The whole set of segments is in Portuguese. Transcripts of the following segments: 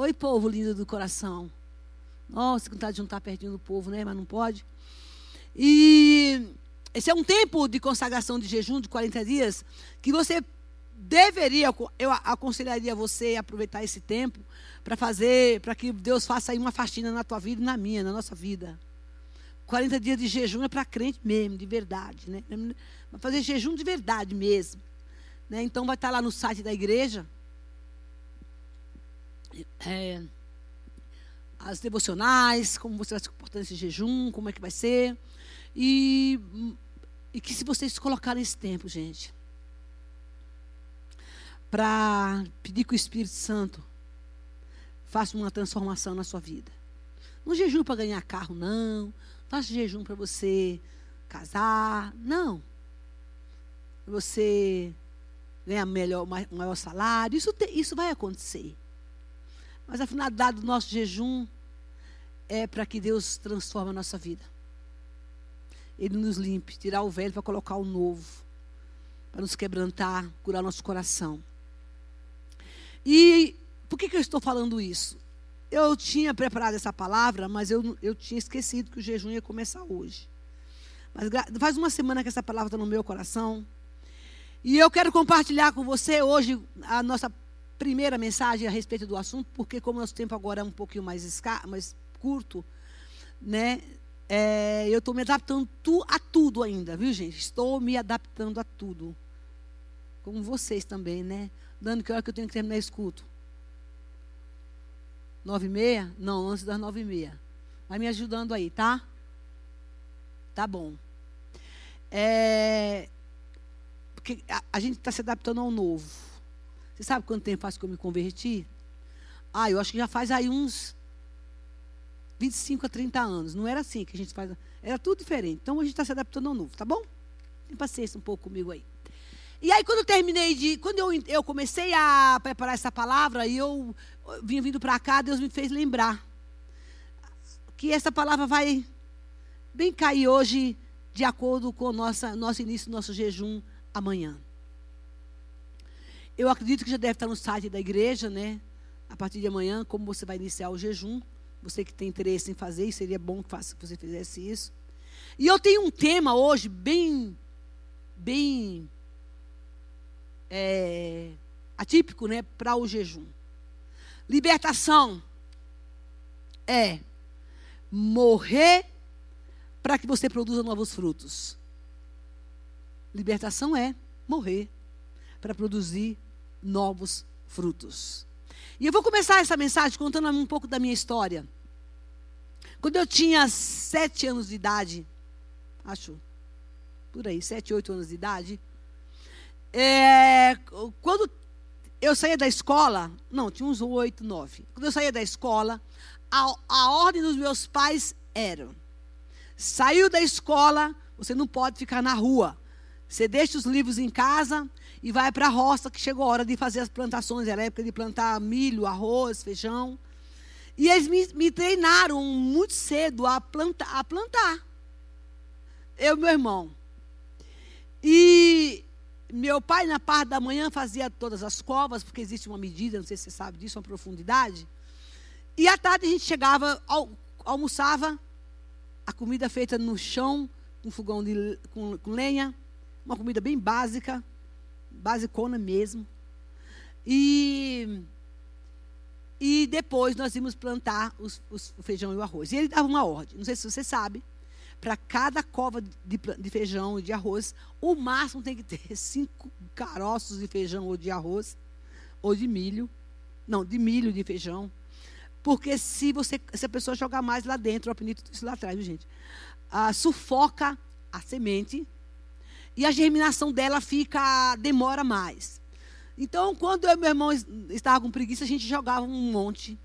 Oi, povo lindo do coração. Nossa, que vontade de juntar pertinho do povo, né? Mas não pode. E esse é um tempo de consagração de jejum de 40 dias que você deveria, eu aconselharia você a aproveitar esse tempo para fazer, para que Deus faça aí uma faxina na tua vida e na minha, na nossa vida. 40 dias de jejum é para crente mesmo, de verdade, né? Fazer jejum de verdade mesmo. Né? Então vai estar lá no site da igreja. É, as devocionais, como você vai se comportar nesse jejum, como é que vai ser. E, e que se vocês colocarem esse tempo, gente, para pedir que o Espírito Santo faça uma transformação na sua vida. Não jejum para ganhar carro, não. Faça jejum para você casar, não. Você ganhar melhor, maior salário. Isso, te, isso vai acontecer. Mas a finalidade do nosso jejum é para que Deus transforme a nossa vida. Ele nos limpe, tirar o velho para colocar o novo, para nos quebrantar, curar nosso coração. E por que, que eu estou falando isso? Eu tinha preparado essa palavra, mas eu, eu tinha esquecido que o jejum ia começar hoje. Mas faz uma semana que essa palavra está no meu coração. E eu quero compartilhar com você hoje a nossa primeira mensagem a respeito do assunto, porque como nosso tempo agora é um pouquinho mais, mais curto, né? É, eu estou me adaptando tu, a tudo ainda, viu, gente? Estou me adaptando a tudo. Como vocês também, né? Dando que hora que eu tenho que terminar esse culto? Nove e meia? Não, antes das nove e meia. Vai me ajudando aí, tá? Tá bom. É, porque a, a gente está se adaptando ao novo. Você sabe quanto tempo faz que eu me converti? Ah, eu acho que já faz aí uns 25 a 30 anos. Não era assim que a gente faz. Era tudo diferente. Então a gente está se adaptando ao novo, tá bom? Tem paciência um pouco comigo aí. E aí, quando eu terminei de. Quando eu, eu comecei a preparar essa palavra, e eu vim vindo para cá, Deus me fez lembrar que essa palavra vai bem cair hoje, de acordo com o nosso início, nosso jejum amanhã. Eu acredito que já deve estar no site da igreja, né? A partir de amanhã, como você vai iniciar o jejum. Você que tem interesse em fazer, seria bom que você fizesse isso. E eu tenho um tema hoje bem, bem é, atípico, né, para o jejum. Libertação é morrer para que você produza novos frutos. Libertação é morrer para produzir novos frutos. E eu vou começar essa mensagem contando um pouco da minha história. Quando eu tinha sete anos de idade, acho, por aí, sete, oito anos de idade, é, quando eu saía da escola, não, tinha uns oito, nove. Quando eu saía da escola, a, a ordem dos meus pais era: saiu da escola, você não pode ficar na rua. Você deixa os livros em casa e vai para a roça, que chegou a hora de fazer as plantações. Era época de plantar milho, arroz, feijão. E eles me, me treinaram muito cedo a, planta, a plantar. Eu e meu irmão. E meu pai, na parte da manhã, fazia todas as covas, porque existe uma medida, não sei se você sabe disso, uma profundidade. E à tarde a gente chegava, al, almoçava, a comida feita no chão, com fogão de, com, com lenha, uma comida bem básica, basicona mesmo. E, e depois nós íamos plantar os, os, o feijão e o arroz. E ele dava uma ordem, não sei se você sabe, para cada cova de, de, feijão e de arroz, o máximo tem que ter cinco caroços de feijão ou de arroz, ou de milho. Não, de milho de feijão. Porque se você se a pessoa jogar mais lá dentro, eu aprendi tudo isso lá atrás, viu, gente? Ah, sufoca a semente e a germinação dela fica demora mais. Então, quando eu e meu irmão estava com preguiça, a gente jogava um monte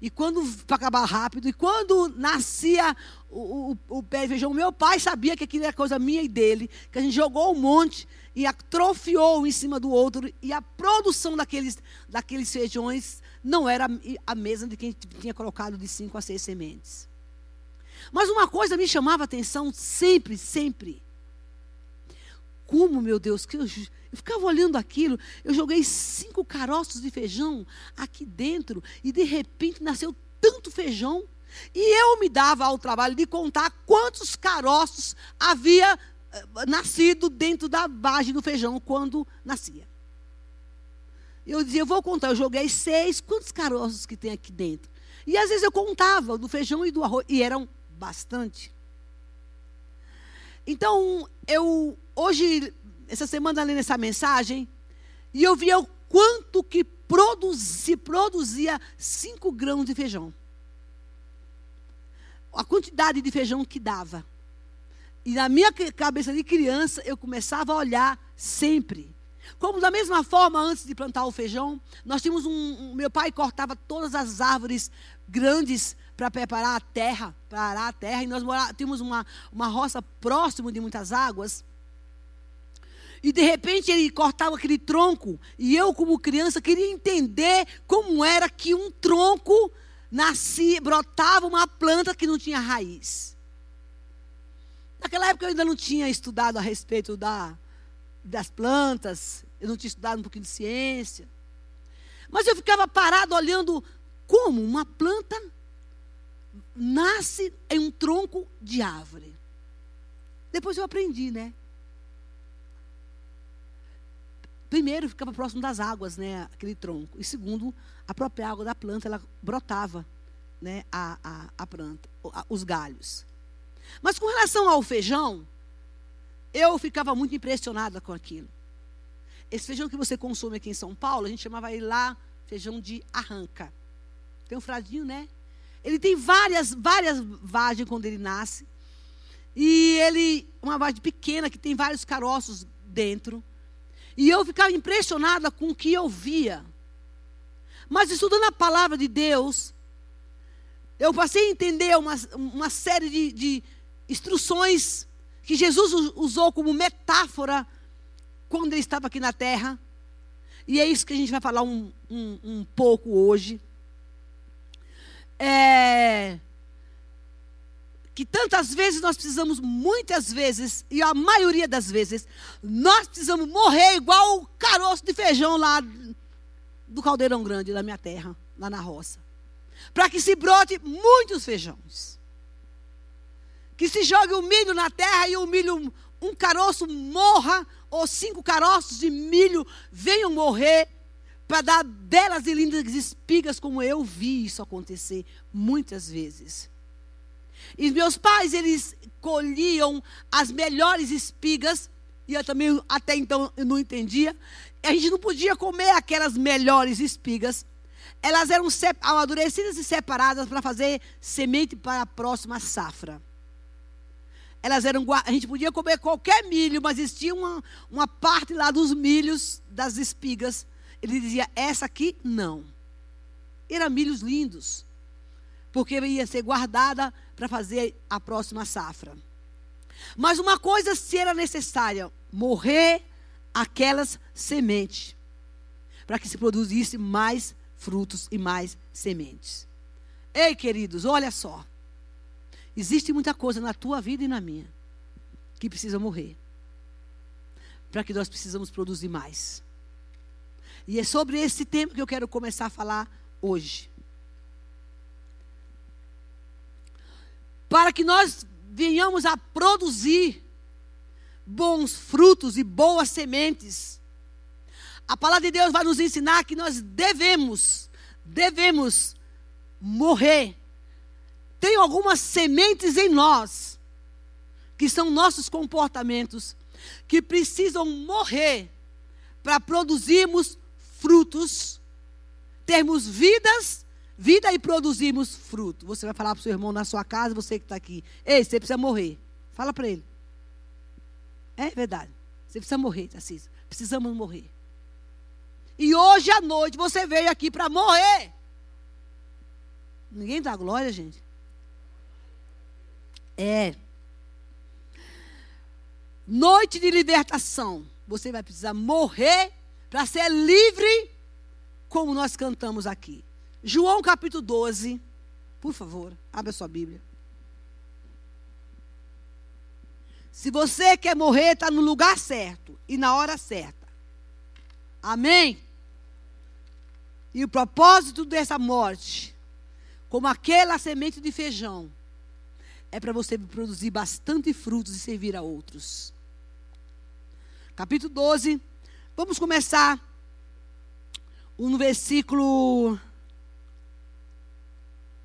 e quando, para acabar rápido, e quando nascia o, o, o, pé de feijão, meu pai sabia que aquilo era coisa minha e dele, que a gente jogou um monte e atrofiou um em cima do outro, e a produção daqueles, daqueles feijões não era a mesma de quem tinha colocado de cinco a seis sementes. Mas uma coisa me chamava a atenção sempre, sempre. Como, meu Deus, que eu, eu ficava olhando aquilo, eu joguei cinco caroços de feijão aqui dentro e de repente nasceu tanto feijão. E eu me dava ao trabalho de contar quantos caroços havia eh, nascido dentro da vagem do feijão quando nascia. Eu dizia, vou contar, eu joguei seis, quantos caroços que tem aqui dentro? E às vezes eu contava do feijão e do arroz, e eram bastante. Então, eu hoje, essa semana, lendo essa mensagem, e eu via o quanto que se produzia cinco grãos de feijão. A quantidade de feijão que dava. E na minha cabeça de criança, eu começava a olhar sempre. Como da mesma forma, antes de plantar o feijão, nós tínhamos um, um meu pai cortava todas as árvores grandes para preparar a terra, para arar a terra, e nós morá, tínhamos uma, uma roça próximo de muitas águas. E de repente ele cortava aquele tronco, e eu, como criança, queria entender como era que um tronco nascia, brotava uma planta que não tinha raiz. Naquela época eu ainda não tinha estudado a respeito da, das plantas, eu não tinha estudado um pouquinho de ciência. Mas eu ficava parado olhando como uma planta nasce em um tronco de árvore. Depois eu aprendi, né? Primeiro, ficava próximo das águas, né, aquele tronco. E segundo, a própria água da planta, ela brotava, né, a, a, a planta, os galhos. Mas com relação ao feijão, eu ficava muito impressionada com aquilo. Esse feijão que você consome aqui em São Paulo, a gente chamava ele lá feijão de arranca. Tem um fradinho, né? Ele tem várias, várias vagens quando ele nasce. E ele, uma vagem pequena que tem vários caroços dentro. E eu ficava impressionada com o que eu via. Mas estudando a palavra de Deus, eu passei a entender uma, uma série de, de instruções que Jesus usou como metáfora quando ele estava aqui na terra. E é isso que a gente vai falar um, um, um pouco hoje. É, que tantas vezes nós precisamos, muitas vezes, e a maioria das vezes, nós precisamos morrer igual o caroço de feijão lá do caldeirão grande da minha terra, lá na roça. Para que se brote muitos feijões que se jogue o milho na terra e o milho, um caroço morra, ou cinco caroços de milho venham morrer, para dar belas e lindas espigas, como eu vi isso acontecer muitas vezes. E meus pais, eles colhiam as melhores espigas, e eu também até então não entendia. A gente não podia comer aquelas melhores espigas. Elas eram amadurecidas e separadas para fazer semente para a próxima safra elas eram a gente podia comer qualquer milho, mas existia uma, uma parte lá dos milhos, das espigas. Ele dizia: essa aqui não. Eram milhos lindos, porque ia ser guardada para fazer a próxima safra. Mas uma coisa se era necessária: morrer aquelas sementes, para que se produzisse mais frutos e mais sementes. Ei, queridos, olha só. Existe muita coisa na tua vida e na minha que precisa morrer. Para que nós precisamos produzir mais. E é sobre esse tema que eu quero começar a falar hoje. Para que nós venhamos a produzir bons frutos e boas sementes. A palavra de Deus vai nos ensinar que nós devemos, devemos morrer tem algumas sementes em nós, que são nossos comportamentos, que precisam morrer para produzirmos frutos, termos vidas, vida e produzirmos fruto. Você vai falar para o seu irmão na sua casa, você que está aqui, ei, você precisa morrer. Fala para ele. É verdade. Você precisa morrer, Tarcísio. Precisamos morrer. E hoje à noite você veio aqui para morrer. Ninguém dá glória, gente. É. Noite de libertação. Você vai precisar morrer para ser livre, como nós cantamos aqui. João capítulo 12. Por favor, abra sua Bíblia. Se você quer morrer, está no lugar certo e na hora certa. Amém? E o propósito dessa morte, como aquela semente de feijão, é para você produzir bastante frutos e servir a outros. Capítulo 12. Vamos começar no versículo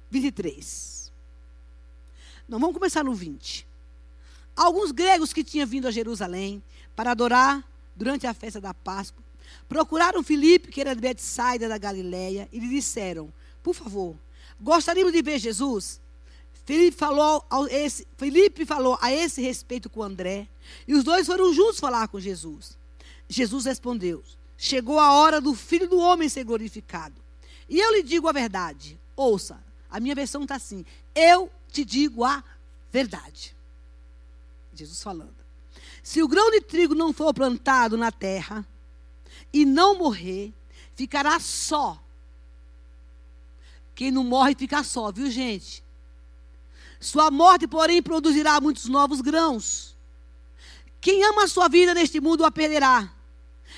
23. Não, vamos começar no 20. Alguns gregos que tinham vindo a Jerusalém para adorar durante a festa da Páscoa, procuraram Filipe, que era de Betsaida da Galileia, e lhe disseram: Por favor, gostaríamos de ver Jesus? Falou, esse, Felipe falou a esse respeito com André, e os dois foram juntos falar com Jesus. Jesus respondeu: Chegou a hora do filho do homem ser glorificado. E eu lhe digo a verdade. Ouça, a minha versão está assim: Eu te digo a verdade. Jesus falando. Se o grão de trigo não for plantado na terra e não morrer, ficará só. Quem não morre fica só, viu, gente? Sua morte, porém, produzirá muitos novos grãos. Quem ama a sua vida neste mundo a perderá.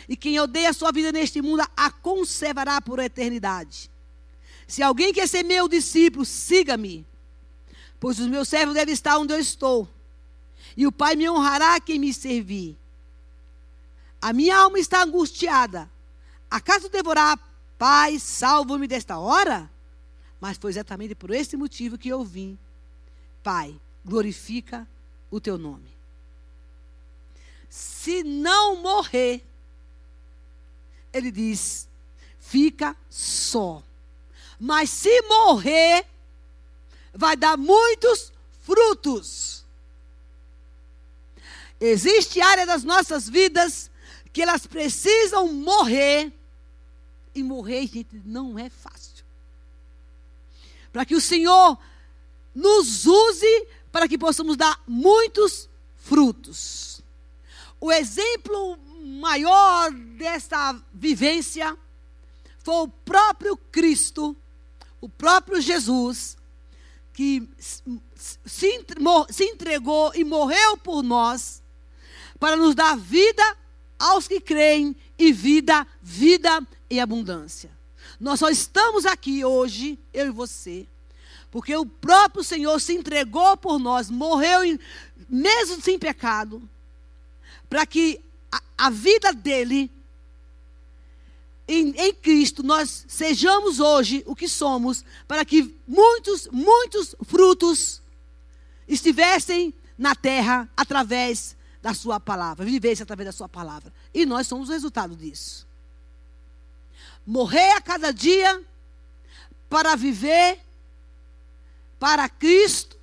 E quem odeia a sua vida neste mundo a conservará por eternidade. Se alguém quer ser meu discípulo, siga-me. Pois os meus servos devem estar onde eu estou. E o Pai me honrará quem me servir. A minha alma está angustiada. Acaso devorar, Pai, salvo-me desta hora? Mas foi exatamente por esse motivo que eu vim Pai, glorifica o teu nome. Se não morrer, ele diz, fica só. Mas se morrer, vai dar muitos frutos. Existe área das nossas vidas que elas precisam morrer. E morrer, gente, não é fácil. Para que o Senhor nos use para que possamos dar muitos frutos. O exemplo maior dessa vivência foi o próprio Cristo, o próprio Jesus, que se entregou e morreu por nós, para nos dar vida aos que creem e vida, vida e abundância. Nós só estamos aqui hoje, eu e você, porque o próprio Senhor se entregou por nós, morreu mesmo sem pecado, para que a, a, vida dele em, em Cristo nós sejamos hoje o que somos, para que muitos, muitos frutos estivessem na terra através da sua palavra, vivesse através da sua palavra. E nós somos o resultado disso. Morrer a cada dia para viver para Cristo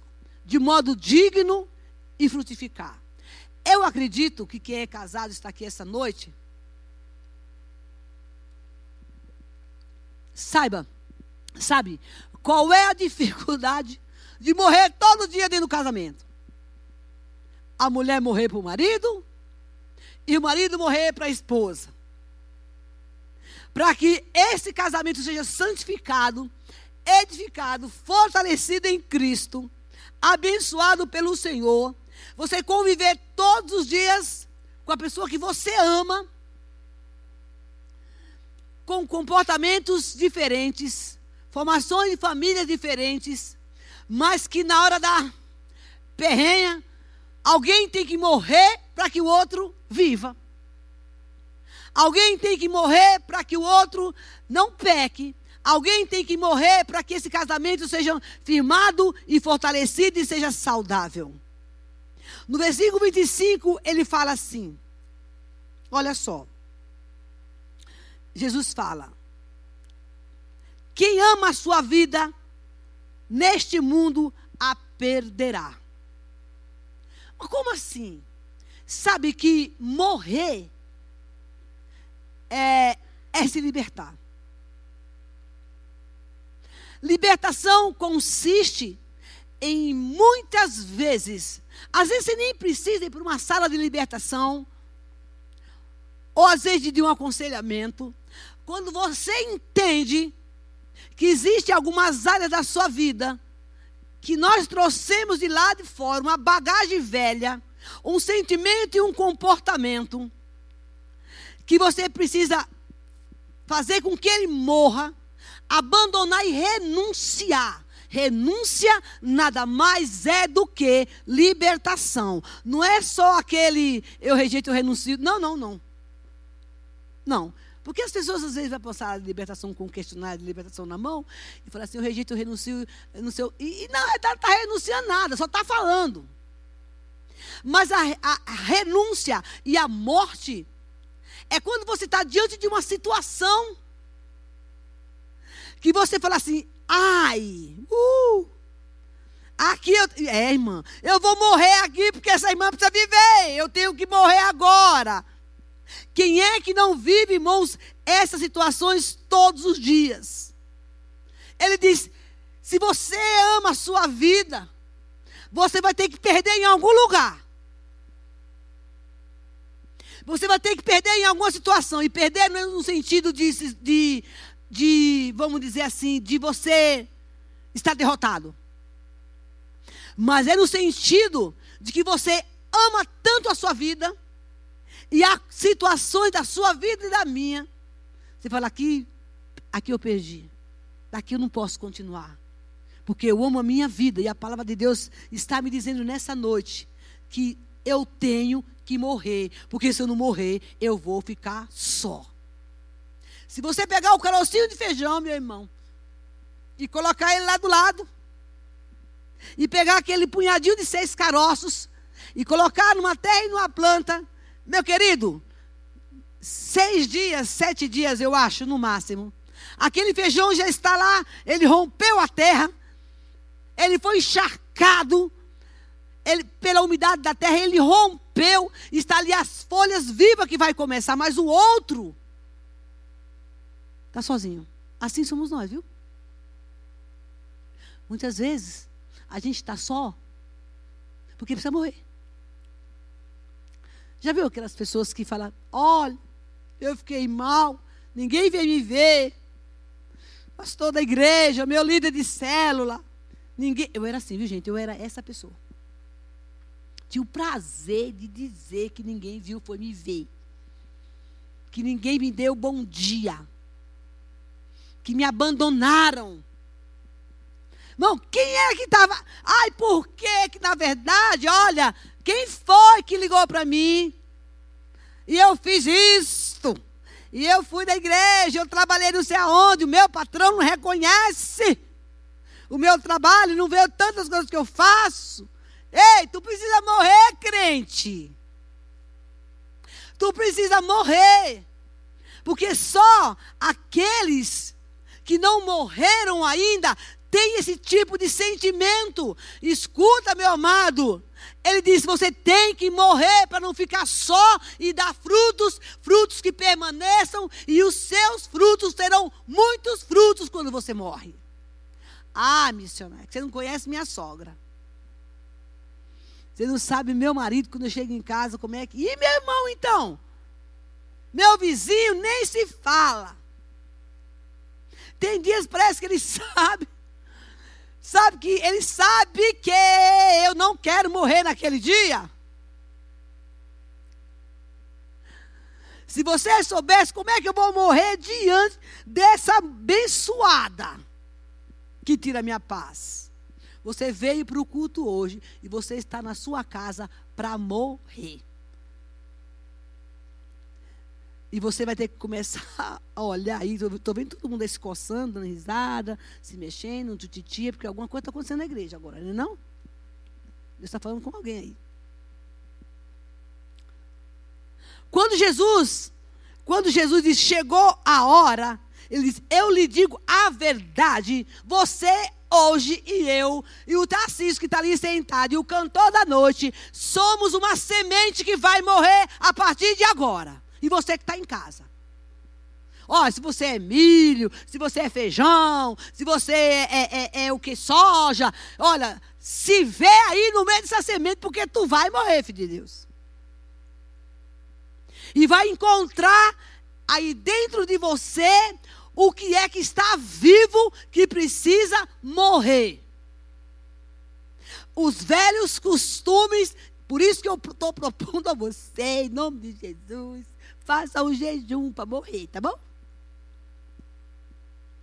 de modo digno e frutificar. Eu acredito que quem é casado está aqui essa noite. Saiba, sabe, qual é a dificuldade de morrer todo dia dentro do casamento? A mulher morrer para o marido e o marido morrer para a esposa. Para que esse casamento seja santificado, edificado, fortalecido em Cristo, abençoado pelo Senhor, você conviver todos os dias com a pessoa que você ama, com comportamentos diferentes, formações de famílias diferentes, mas que na hora da perrenha, alguém tem que morrer para que o outro viva. Alguém tem que morrer para que o outro não peque. Alguém tem que morrer para que esse casamento seja firmado e fortalecido e seja saudável. No versículo 25, ele fala assim: Olha só. Jesus fala: Quem ama a sua vida neste mundo a perderá. Mas como assim? Sabe que morrer é, é se libertar. Libertação consiste em muitas vezes, às vezes você nem precisa ir para uma sala de libertação, ou às vezes de um aconselhamento, quando você entende que existe algumas áreas da sua vida que nós trouxemos de lá de fora, uma bagagem velha, um sentimento e um comportamento que você precisa fazer com que ele morra, abandonar e renunciar. Renúncia nada mais é do que libertação. Não é só aquele eu rejeito, eu renuncio. Não, não, não. Não. Porque as pessoas às vezes vão passar a libertação com questionário de libertação na mão e falar assim, eu rejeito, eu renuncio, eu não sei. E, e não, está tá renunciando nada, só está falando. Mas a, a, a renúncia e a morte é quando você está diante de uma situação que você fala assim, ai, uh, aqui eu, é irmã, eu vou morrer aqui porque essa irmã precisa viver, eu tenho que morrer agora. Quem é que não vive, irmãos, essas situações todos os dias? Ele diz: se você ama a sua vida, você vai ter que perder em algum lugar. Você vai ter que perder em alguma situação. E perder no sentido de, de, de, vamos dizer assim, de você estar derrotado. Mas é no sentido de que você ama tanto a sua vida e há situações da sua vida e da minha. Você fala aqui, aqui eu perdi. Daqui eu não posso continuar. Porque eu amo a minha vida e a palavra de Deus está me dizendo nessa noite que eu tenho que morrer, porque se eu não morrer, eu vou ficar só. Se você pegar o carocinho de feijão, meu irmão, e colocar ele lá do lado, e pegar aquele punhadinho de seis caroços, e colocar numa terra e numa planta, meu querido, seis dias, sete dias, eu acho, no máximo. Aquele feijão já está lá, ele rompeu a terra, ele foi encharcado, ele, pela umidade da terra, ele rompeu, está ali as folhas vivas que vai começar, mas o outro está sozinho. Assim somos nós, viu? Muitas vezes a gente está só porque precisa morrer. Já viu aquelas pessoas que falam: olha, eu fiquei mal, ninguém veio me ver. Pastor da igreja, meu líder de célula. Ninguém. Eu era assim, viu, gente? Eu era essa pessoa. Tinha o prazer de dizer que ninguém viu, foi me ver. Que ninguém me deu bom dia. Que me abandonaram. Irmão, quem é que estava. Ai, por que que, na verdade, olha, quem foi que ligou para mim? E eu fiz isto. E eu fui da igreja, eu trabalhei não sei aonde, o meu patrão não reconhece o meu trabalho, não vê tantas coisas que eu faço. Ei, tu precisa morrer, crente. Tu precisa morrer. Porque só aqueles que não morreram ainda têm esse tipo de sentimento. Escuta, meu amado. Ele diz: você tem que morrer para não ficar só e dar frutos, frutos que permaneçam, e os seus frutos terão muitos frutos quando você morre. Ah, missionário, você não conhece minha sogra. Você não sabe meu marido quando eu chego em casa como é que. E meu irmão então? Meu vizinho nem se fala. Tem dias parece que ele sabe. Sabe que ele sabe que eu não quero morrer naquele dia. Se você soubesse como é que eu vou morrer diante dessa abençoada que tira a minha paz. Você veio para o culto hoje e você está na sua casa para morrer. E você vai ter que começar a olhar aí. Estou vendo todo mundo aí se coçando, dando risada, se mexendo, tutitia, porque alguma coisa está acontecendo na igreja agora, não é não? Deus está falando com alguém aí. Quando Jesus, quando Jesus diz, chegou a hora, ele diz, eu lhe digo a verdade, você hoje e eu, e o Tarcísio que está ali sentado, e o cantor da noite, somos uma semente que vai morrer a partir de agora. E você que está em casa. Ó, se você é milho, se você é feijão, se você é, é, é, é, o que? Soja. Olha, se vê aí no meio dessa semente, porque tu vai morrer, filho de Deus. E vai encontrar aí dentro de você o que é que está vivo que precisa morrer. Os velhos costumes Por isso que eu estou propondo a você, em nome de Jesus, faça um jejum para morrer, tá bom?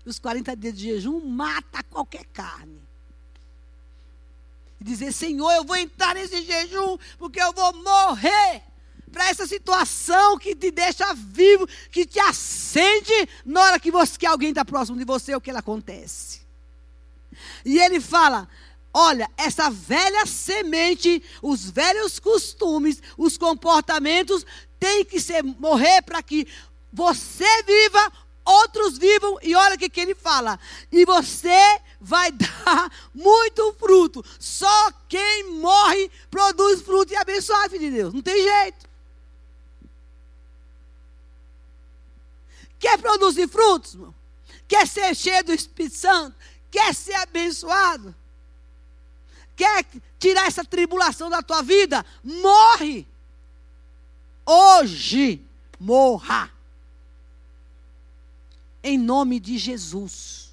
Os 40 dias de jejum mata qualquer carne. E dizer, Senhor, eu vou entrar nesse jejum, porque eu vou morrer para essa situação que te deixa vivo, que te acende na hora que, você, que alguém está próximo de você, o que ela acontece. E ele fala: olha, essa velha semente, os velhos costumes, os comportamentos, tem que ser, morrer para que você viva, outros vivam, e olha o que, que ele fala: e você vai dar muito fruto. Só quem morre produz fruto e abençoa, filho de Deus. Não tem jeito. Quer produzir frutos, irmão? Quer ser cheio do Espírito Santo? Quer ser abençoado? Quer tirar essa tribulação da tua vida? Morre. Hoje, morra. Em nome de Jesus.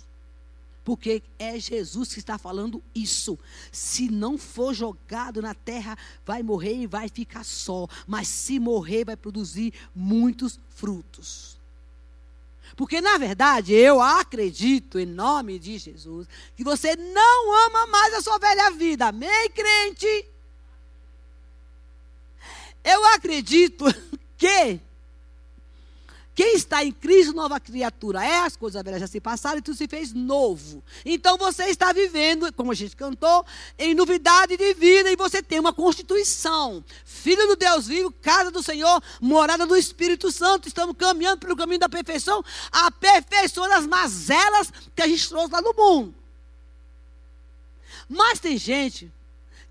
Porque é Jesus que está falando isso. Se não for jogado na terra, vai morrer e vai ficar só. Mas se morrer, vai produzir muitos frutos. Porque, na verdade, eu acredito, em nome de Jesus, que você não ama mais a sua velha vida. Amém, crente? Eu acredito que quem está em Cristo, nova criatura é, as coisas velhas já se passaram e tudo se fez novo. Então você está vivendo, como a gente cantou, em novidade de vida e você tem uma constituição. Filho do Deus vivo, casa do Senhor, morada do Espírito Santo. Estamos caminhando pelo caminho da perfeição, aperfeiçoando as mazelas que a gente trouxe lá no mundo. Mas tem gente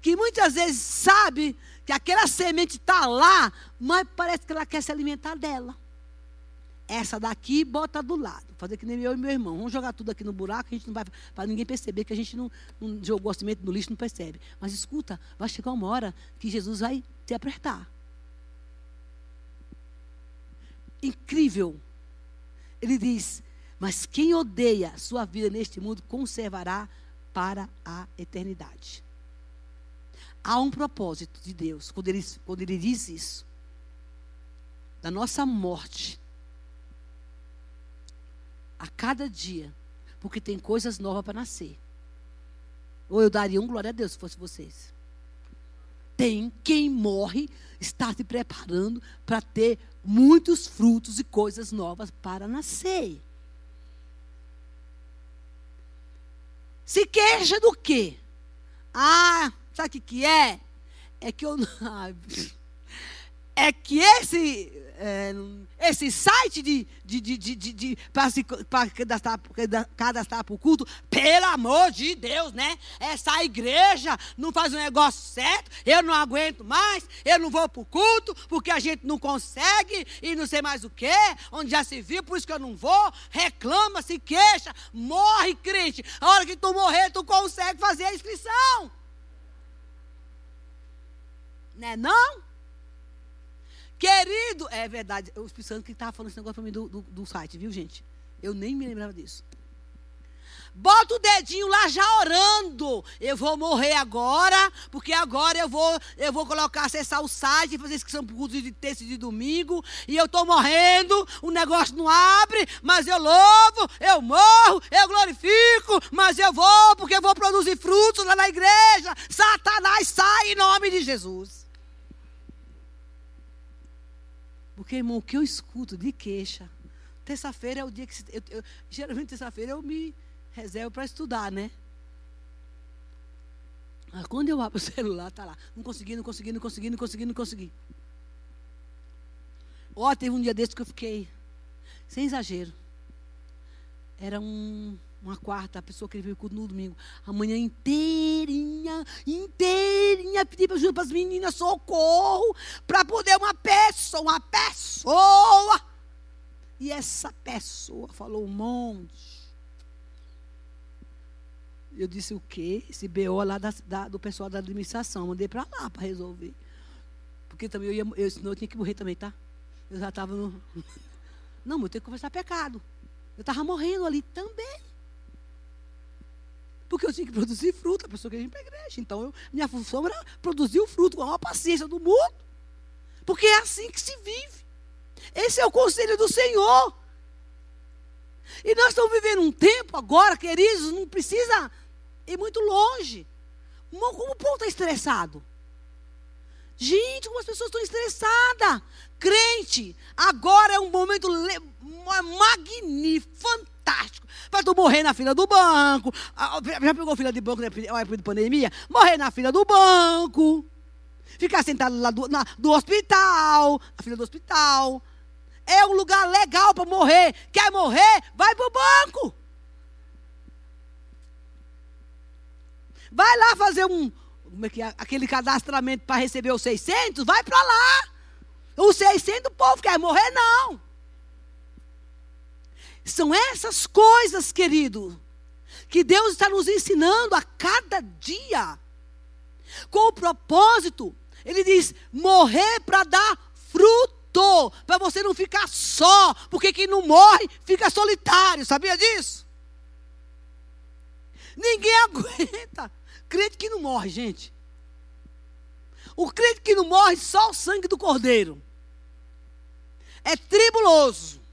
que muitas vezes sabe que aquela semente está lá, mas parece que ela quer se alimentar dela. Essa daqui bota do lado. Fazer que nem eu e meu irmão. Vamos jogar tudo aqui no buraco, a gente não vai. Para ninguém perceber que a gente não, não jogou a semente no lixo, não percebe. Mas escuta, vai chegar uma hora que Jesus vai te apertar. Incrível. Ele diz: Mas quem odeia sua vida neste mundo conservará para a eternidade. Há um propósito de Deus quando ele, quando ele diz isso. Da nossa morte a cada dia, porque tem coisas novas para nascer. Ou eu daria um glória a Deus se fosse vocês. Tem quem morre, está se preparando para ter muitos frutos e coisas novas para nascer. Se queixa do quê? Ah, sabe o que, que é? É que eu. É que esse é, esse site de, de, de, de, de, de para cadastrar, cadastrar para o culto, pelo amor de Deus, né? Essa igreja não faz o negócio certo, eu não aguento mais, eu não vou para o culto, porque a gente não consegue e não sei mais o que, onde já se viu, por isso que eu não vou, reclama, se queixa, morre crente. A hora que tu morrer, tu consegue fazer a inscrição. Né não? Querido, é verdade, o Espírito Santo que estava falando esse negócio para mim do, do, do site, viu, gente? Eu nem me lembrava disso. Bota o dedinho lá já orando. Eu vou morrer agora, porque agora eu vou, eu vou colocar, acessar o site, fazer inscrição para o culto de terça de domingo. E eu estou morrendo, o negócio não abre, mas eu louvo, eu morro, eu glorifico, mas eu vou, porque eu vou produzir frutos lá na igreja. Satanás sai em nome de Jesus. Porque, irmão, o que eu escuto de queixa. Terça-feira é o dia que. Eu, eu, geralmente, terça-feira eu me reservo para estudar, né? Mas quando eu abro o celular, tá lá. Não consegui, não consegui, não consegui, não consegui, não consegui. Ó, oh, teve um dia desse que eu fiquei. Sem exagero. Era um uma quarta, a pessoa que veio no domingo, a manhã inteirinha, inteirinha, pedir ajuda para as meninas, socorro, para poder uma pessoa, uma pessoa. E essa pessoa falou um monte. Eu disse o quê? Esse BO lá da, da, do pessoal da administração. Mandei para lá para resolver. Porque também eu ia, eu, senão eu tinha que morrer também, tá? Eu já estava no. Não, eu tenho que conversar pecado. Eu estava morrendo ali também. Porque eu tinha que produzir fruto, a pessoa queria ir para a igreja. Então, eu, minha função era produzir o fruto com a maior paciência do mundo. Porque é assim que se vive. Esse é o conselho do Senhor. E nós estamos vivendo um tempo agora, queridos, não precisa ir muito longe. Como o povo está estressado? Gente, como as pessoas estão estressadas. Crente, agora é um momento magnífico, fantástico. Para tu morrer na fila do banco. Já pegou fila de banco na época de pandemia? Morrer na fila do banco. Ficar sentado lá do, na, do hospital, na fila do hospital. É um lugar legal para morrer. Quer morrer? Vai para o banco. Vai lá fazer um, como é que é? aquele cadastramento para receber os 600, vai para lá. Os 600 o povo quer morrer, não. São essas coisas, querido, que Deus está nos ensinando a cada dia. Com o propósito, Ele diz: morrer para dar fruto, para você não ficar só, porque quem não morre fica solitário, sabia disso? Ninguém aguenta. Crente que não morre, gente. O crente que não morre, só o sangue do cordeiro. É tribuloso.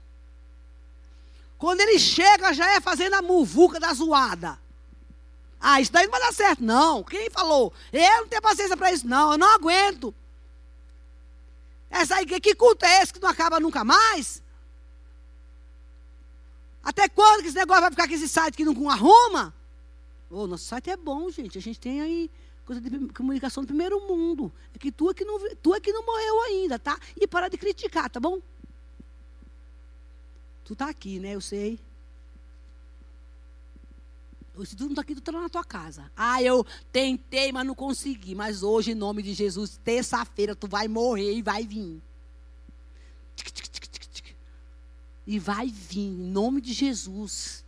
Quando ele chega, já é fazendo a muvuca da zoada. Ah, isso daí não vai dar certo, não. Quem falou? Eu não tenho paciência para isso, não. Eu não aguento. Essa aí, que culto é esse que não acaba nunca mais? Até quando que esse negócio vai ficar com esse site que não arruma? O nosso site é bom, gente. A gente tem aí coisa de comunicação do primeiro mundo. É que tu é que não, tu é que não morreu ainda, tá? E para de criticar, tá bom? Tu tá aqui, né? Eu sei. Se tu não está aqui, tu está na tua casa. Ah, eu tentei, mas não consegui. Mas hoje, em nome de Jesus, terça-feira, tu vai morrer e vai vir. E vai vir, em nome de Jesus.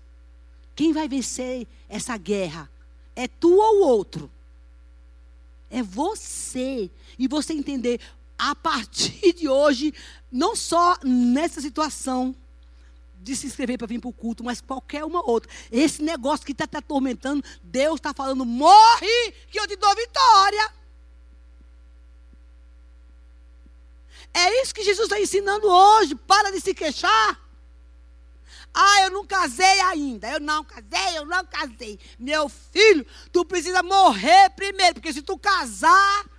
Quem vai vencer essa guerra? É tu ou o outro? É você. E você entender, a partir de hoje, não só nessa situação de se inscrever para vir para o culto, mas qualquer uma outra. Esse negócio que está te atormentando, Deus está falando: morre, que eu te dou vitória. É isso que Jesus está ensinando hoje. Para de se queixar. Ah, eu não casei ainda. Eu não casei, eu não casei. Meu filho, tu precisa morrer primeiro, porque se tu casar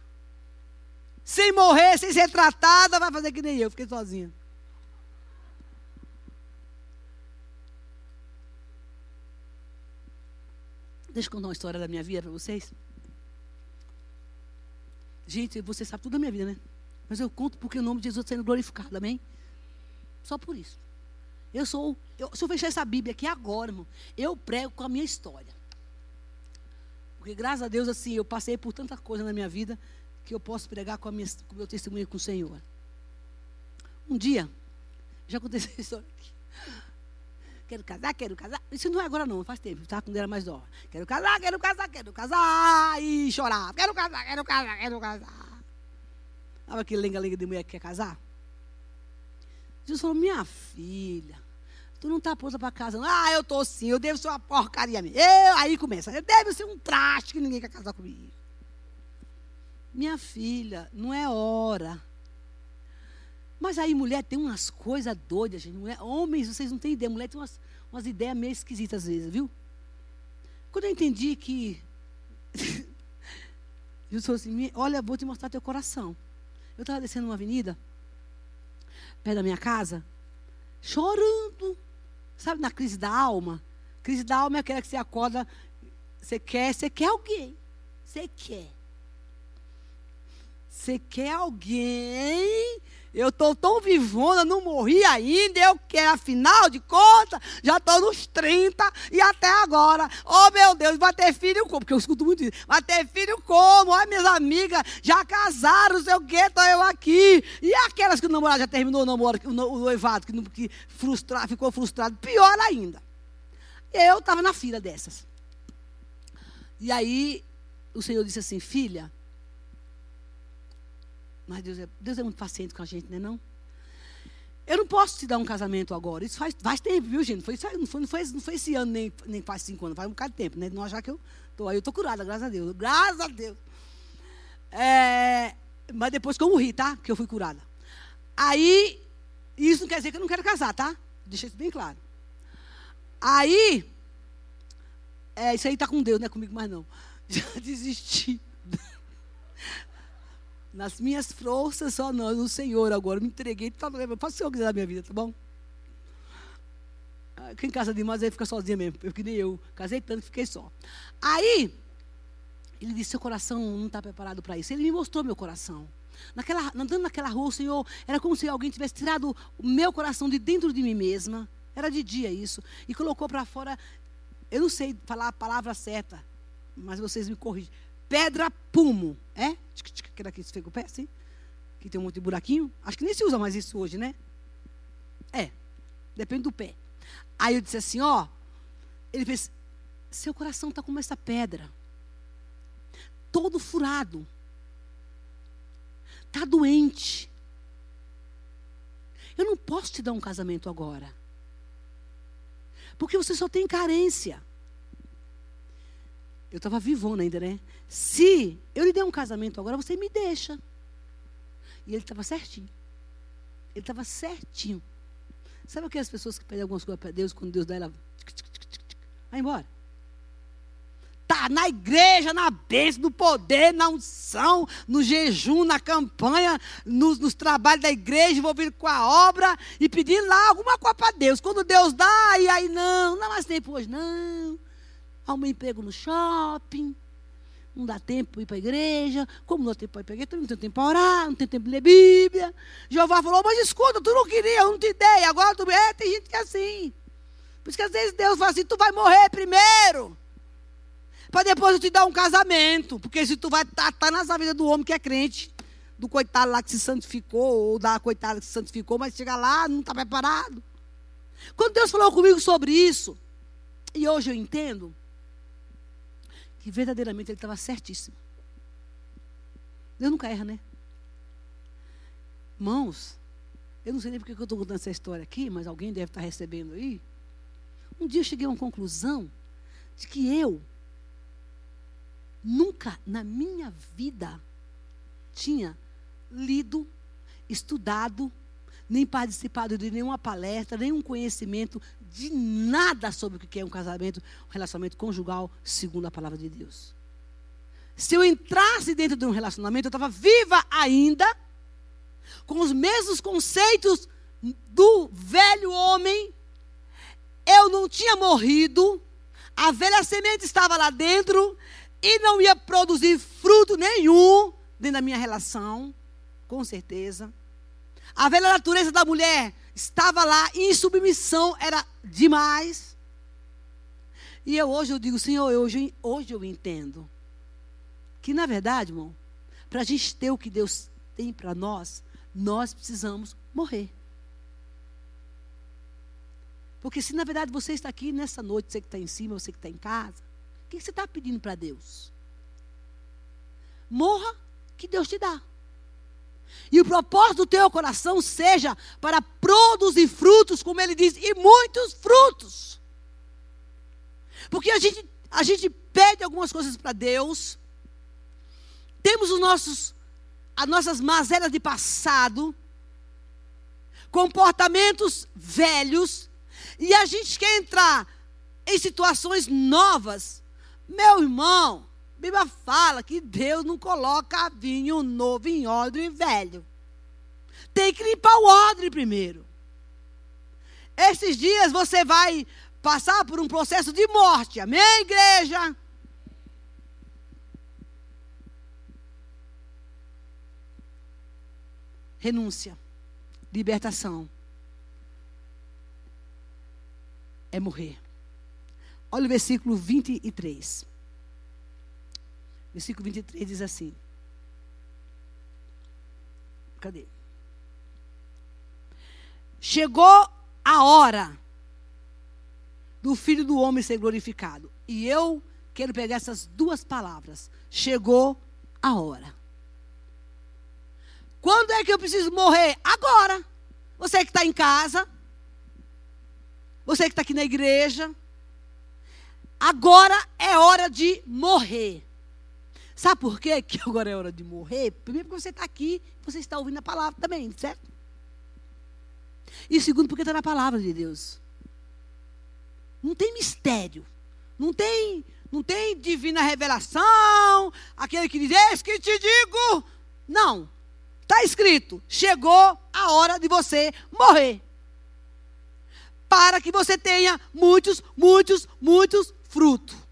sem morrer, sem ser tratada, vai fazer que nem eu, fiquei sozinha. Deixa eu contar uma história da minha vida para vocês. Gente, você sabe tudo da minha vida, né? Mas eu conto porque o nome de Jesus está sendo glorificado, amém? Só por isso. Eu sou, eu, se eu fechar essa Bíblia aqui agora, irmão, eu prego com a minha história. Porque graças a Deus, assim, eu passei por tanta coisa na minha vida que eu posso pregar com, a minha, com o meu testemunho com o Senhor. Um dia, já aconteceu essa história aqui. Quero casar, quero casar. Isso não é agora não, faz tempo, tá? Quando era mais nova. Quero casar, quero casar, quero casar. E chorar. Quero casar, quero casar, quero casar. Sabe aquele lenga-lenga de mulher que quer casar? Jesus falou, minha filha, Tu não está pronta para casa. Ah, eu estou sim, eu devo ser uma porcaria mesmo. Eu, aí começa, eu devo ser um traste que ninguém quer casar comigo. Minha filha, não é hora. Mas aí mulher tem umas coisas doidas, gente. Mulher, homens, vocês não têm ideia. Mulher tem umas, umas ideias meio esquisitas às vezes, viu? Quando eu entendi que. Jesus falou assim: Olha, vou te mostrar teu coração. Eu estava descendo uma avenida, perto da minha casa, chorando. Sabe, na crise da alma? Crise da alma é aquela que você acorda, você quer, você quer alguém. Você quer. Você quer alguém. Eu estou tão vivona, não morri ainda, eu quero, afinal de contas, já estou nos 30 e até agora. Oh, meu Deus, vai ter filho como? Porque eu escuto muito isso. Vai ter filho como? Olha, minhas amigas já casaram, sei o quê, estou eu aqui. E aquelas que o namorado já terminou o namoro, o noivado, que, que ficou frustrado, pior ainda. Eu estava na fila dessas. E aí, o Senhor disse assim, filha, mas Deus é, Deus é muito paciente com a gente, não é não? Eu não posso te dar um casamento agora. Isso faz, faz tempo, viu, gente? Foi, não, foi, não, foi, não foi esse ano, nem, nem faz cinco anos, faz um bocado de tempo, né? Não achar que eu tô aí, eu tô curada, graças a Deus. Graças a Deus. É, mas depois que eu morri, tá? Que eu fui curada. Aí, isso não quer dizer que eu não quero casar, tá? Deixa isso bem claro. Aí, é, isso aí tá com Deus, não é comigo mais não. Já desisti. Nas minhas forças, só não, no Senhor agora. Me entreguei, tá, faça o que Senhor quiser da minha vida, tá bom? Ah, quem casa demais aí fica sozinha mesmo. Eu que nem eu. Casei tanto que fiquei só. Aí, ele disse: seu coração não está preparado para isso. Ele me mostrou meu coração. Naquela, andando naquela rua, o Senhor, era como se alguém tivesse tirado o meu coração de dentro de mim mesma. Era de dia isso. E colocou para fora. Eu não sei falar a palavra certa, mas vocês me corrigem pedra pumo. É? Aquela que fica o pé, assim? Que tem um monte de buraquinho. Acho que nem se usa mais isso hoje, né? É. Depende do pé. Aí eu disse assim, ó. Ele fez, seu coração está como essa pedra. Todo furado. Está doente. Eu não posso te dar um casamento agora. Porque você só tem carência. Eu estava vivona ainda, né? Se eu lhe der um casamento agora, você me deixa. E ele estava certinho. Ele estava certinho. Sabe aquelas pessoas que pedem algumas coisas para Deus, quando Deus dá ela. Vai embora. Tá na igreja, na bênção, no poder, na unção, no jejum, na campanha, nos, nos trabalhos da igreja, envolvido com a obra e pedir lá alguma coisa para Deus. Quando Deus dá, e aí não, não mais tempo hoje, não arruma um emprego no shopping, não dá tempo para ir para a igreja, como não dá tempo para ir para a igreja, não tem tempo para orar, não tem tempo de ler Bíblia. Jeová falou, mas escuta, tu não queria, eu não te dei, agora tu... É, tem gente que é assim. Por isso que às vezes Deus fala assim, tu vai morrer primeiro, para depois eu te dar um casamento, porque se tu vai estar tá, tá nessa vida do homem que é crente, do coitado lá que se santificou, ou da coitada que se santificou, mas chega lá, não está preparado. Quando Deus falou comigo sobre isso, e hoje eu entendo, que verdadeiramente ele estava certíssimo. Deus nunca erra, né? Mãos, eu não sei nem porque eu estou contando essa história aqui, mas alguém deve estar recebendo aí. Um dia eu cheguei a uma conclusão de que eu nunca na minha vida tinha lido, estudado, nem participado de nenhuma palestra, nenhum conhecimento de nada sobre o que é um casamento, um relacionamento conjugal, segundo a palavra de Deus. Se eu entrasse dentro de um relacionamento, eu estava viva ainda, com os mesmos conceitos do velho homem, eu não tinha morrido, a velha semente estava lá dentro e não ia produzir fruto nenhum dentro da minha relação, com certeza. A velha natureza da mulher estava lá em submissão, era demais. E eu hoje eu digo, Senhor, hoje, hoje eu entendo que, na verdade, irmão, para a gente ter o que Deus tem para nós, nós precisamos morrer. Porque se na verdade você está aqui nessa noite, você que está em cima, você que está em casa, o que você está pedindo para Deus? Morra, que Deus te dá. E o propósito do teu coração seja para produzir frutos, como ele diz, e muitos frutos. Porque a gente, a gente pede algumas coisas para Deus, temos os nossos, as nossas mazelas de passado, comportamentos velhos, e a gente quer entrar em situações novas. Meu irmão, a Bíblia fala que Deus não coloca vinho novo em odre velho. Tem que limpar o odre primeiro. Esses dias você vai passar por um processo de morte. Amém, igreja? Renúncia. Libertação. É morrer. Olha o versículo 23. Versículo 23 diz assim. Cadê? Chegou a hora do filho do homem ser glorificado. E eu quero pegar essas duas palavras. Chegou a hora. Quando é que eu preciso morrer? Agora. você que está em casa, você que está aqui na igreja, agora é hora de morrer. Sabe por quê que agora é hora de morrer? Primeiro porque você está aqui, você está ouvindo a palavra também, certo? E segundo porque está na palavra de Deus. Não tem mistério. Não tem, não tem divina revelação, aquele que diz, eis que te digo. Não. Está escrito: chegou a hora de você morrer. Para que você tenha muitos, muitos, muitos frutos.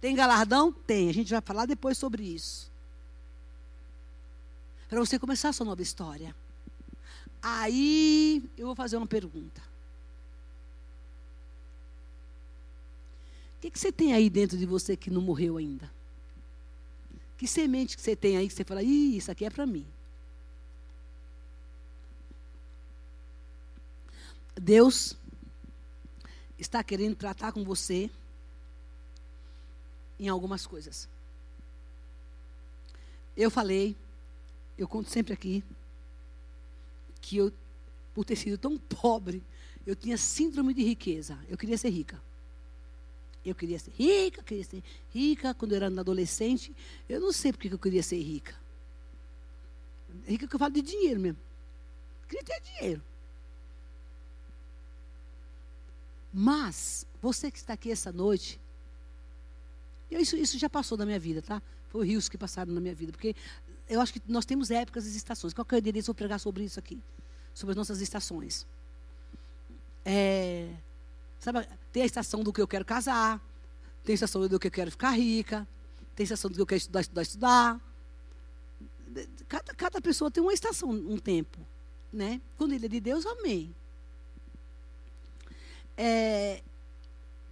Tem galardão? Tem. A gente vai falar depois sobre isso. Para você começar a sua nova história. Aí eu vou fazer uma pergunta. O que, que você tem aí dentro de você que não morreu ainda? Que semente que você tem aí que você fala, Ih, isso aqui é para mim? Deus está querendo tratar com você em algumas coisas. Eu falei, eu conto sempre aqui, que eu, por ter sido tão pobre, eu tinha síndrome de riqueza. Eu queria ser rica. Eu queria ser rica, queria ser rica. Quando eu era adolescente, eu não sei porque eu queria ser rica. Rica que eu falo de dinheiro mesmo. Eu queria ter dinheiro. Mas, você que está aqui essa noite, eu, isso, isso já passou da minha vida, tá? Foi rios que passaram na minha vida. Porque eu acho que nós temos épocas e estações. Qualquer dia eu vou pregar sobre isso aqui. Sobre as nossas estações. É, sabe, tem a estação do que eu quero casar. Tem a estação do que eu quero ficar rica. Tem a estação do que eu quero estudar, estudar, estudar. Cada, cada pessoa tem uma estação, um tempo. Né? Quando ele é de Deus, amém. É,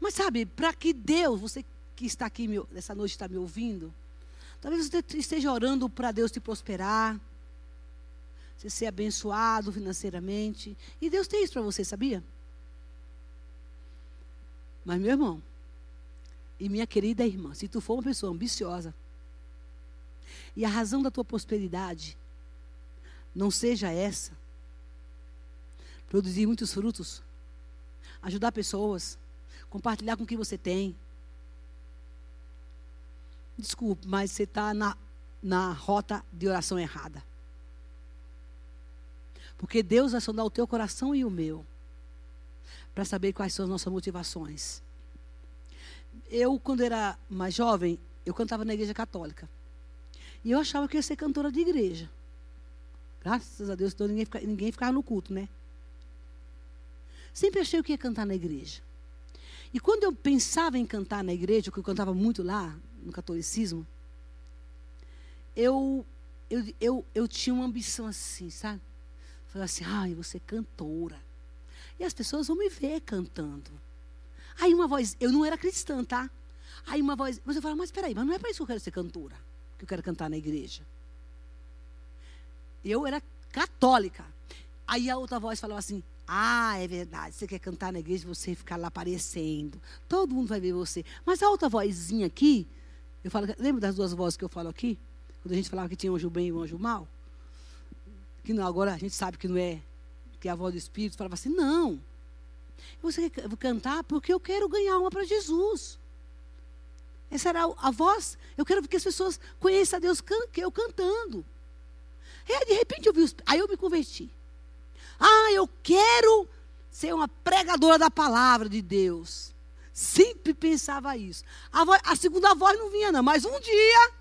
mas sabe, para que Deus, você que está aqui nessa essa noite está me ouvindo, talvez você esteja orando para Deus te prosperar, você ser abençoado financeiramente. E Deus tem isso para você, sabia? Mas, meu irmão, e minha querida irmã, se tu for uma pessoa ambiciosa, e a razão da tua prosperidade não seja essa, produzir muitos frutos, ajudar pessoas, compartilhar com o que você tem. Desculpe, mas você está na, na rota de oração errada. Porque Deus vai sondar o teu coração e o meu. Para saber quais são as nossas motivações. Eu, quando era mais jovem, eu cantava na igreja católica. E eu achava que ia ser cantora de igreja. Graças a Deus, então ninguém, fica, ninguém ficava no culto, né? Sempre achei que ia cantar na igreja. E quando eu pensava em cantar na igreja, que eu cantava muito lá, no catolicismo, eu, eu, eu, eu tinha uma ambição assim, sabe? Falei assim, ai, ah, você cantora. E as pessoas vão me ver cantando. Aí uma voz, eu não era cristã, tá? Aí uma voz, mas eu falava, mas peraí, mas não é para isso que eu quero ser cantora, que eu quero cantar na igreja. Eu era católica. Aí a outra voz falava assim, ah, é verdade. Você quer cantar na igreja, você ficar lá aparecendo. Todo mundo vai ver você. Mas a outra vozinha aqui, eu falo, lembra das duas vozes que eu falo aqui? Quando a gente falava que tinha um anjo bem e um anjo mal? Que não, agora a gente sabe que não é, que é a voz do Espírito. Falava assim, não. Você quer cantar porque eu quero ganhar uma para Jesus. Essa era a voz. Eu quero que as pessoas conheçam a Deus que eu cantando. E aí, de repente eu vi, os, aí eu me converti. Ah, eu quero ser uma pregadora da palavra de Deus. Sempre pensava isso. A, voz, a segunda voz não vinha, não, mas um dia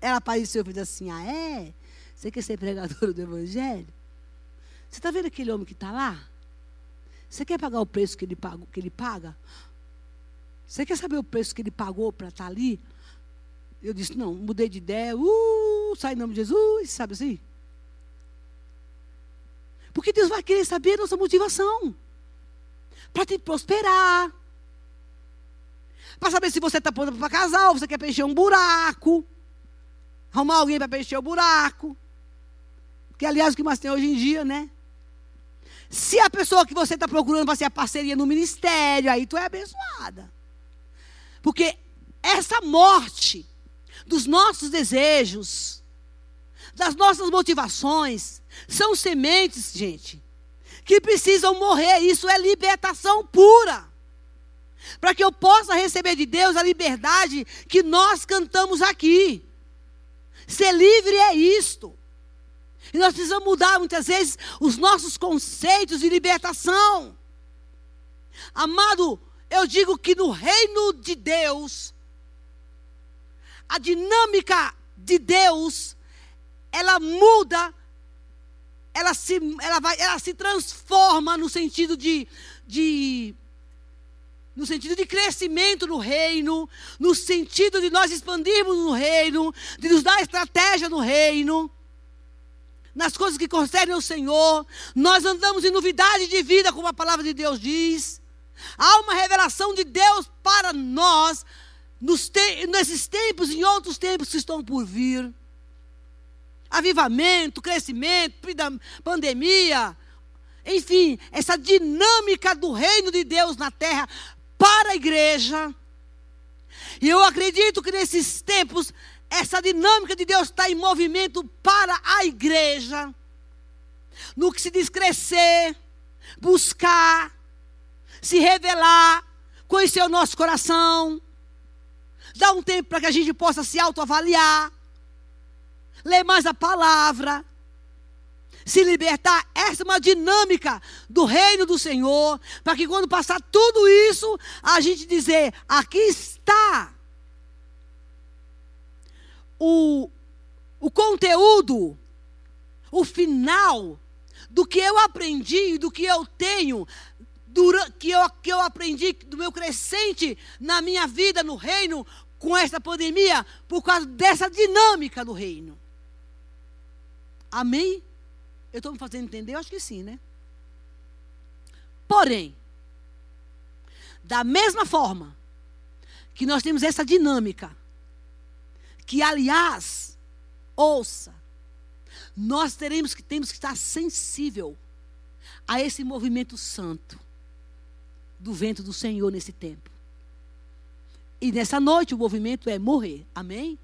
ela apareceu e fez assim: Ah, é? Você quer ser pregadora do Evangelho? Você está vendo aquele homem que está lá? Você quer pagar o preço que ele, paga, que ele paga? Você quer saber o preço que ele pagou para estar tá ali? Eu disse: Não, mudei de ideia. Uh, sai em nome de Jesus, sabe assim? Porque Deus vai querer saber a nossa motivação. Para te prosperar. Para saber se você está pronto para casar ou você quer preencher um buraco. Arrumar alguém para preencher o buraco. Que, aliás, o que mais tem hoje em dia, né? Se a pessoa que você está procurando vai ser a parceria no ministério, aí tu é abençoada. Porque essa morte dos nossos desejos, das nossas motivações, São sementes, gente, que precisam morrer. Isso é libertação pura. Para que eu possa receber de Deus a liberdade que nós cantamos aqui. Ser livre é isto. E nós precisamos mudar muitas vezes os nossos conceitos de libertação. Amado, eu digo que no reino de Deus, a dinâmica de Deus, ela muda, ela se, ela vai, ela se transforma no sentido de, de no sentido de crescimento no reino, no sentido de nós expandirmos no reino, de nos dar estratégia no reino, nas coisas que concernem ao Senhor. Nós andamos em novidade de vida, como a palavra de Deus diz. Há uma revelação de Deus para nós, nos te nesses tempos e em outros tempos que estão por vir. Avivamento, crescimento, pandemia, enfim, essa dinâmica do reino de Deus na terra para a igreja. E eu acredito que nesses tempos, essa dinâmica de Deus está em movimento para a igreja. No que se diz crescer, buscar, se revelar, conhecer o nosso coração. Dar um tempo para que a gente possa se autoavaliar. Ler mais a palavra se libertar. Essa é uma dinâmica do reino do Senhor, para que quando passar tudo isso, a gente dizer: aqui está o, o conteúdo, o final do que eu aprendi, do que eu tenho, que, eu, que eu aprendi do meu crescente na minha vida no reino com esta pandemia, por causa dessa dinâmica do reino. Amém? Eu estou me fazendo entender? Eu acho que sim, né? Porém, da mesma forma que nós temos essa dinâmica, que aliás, ouça, nós teremos que temos que estar sensível a esse movimento santo do vento do Senhor nesse tempo. E nessa noite o movimento é morrer. Amém?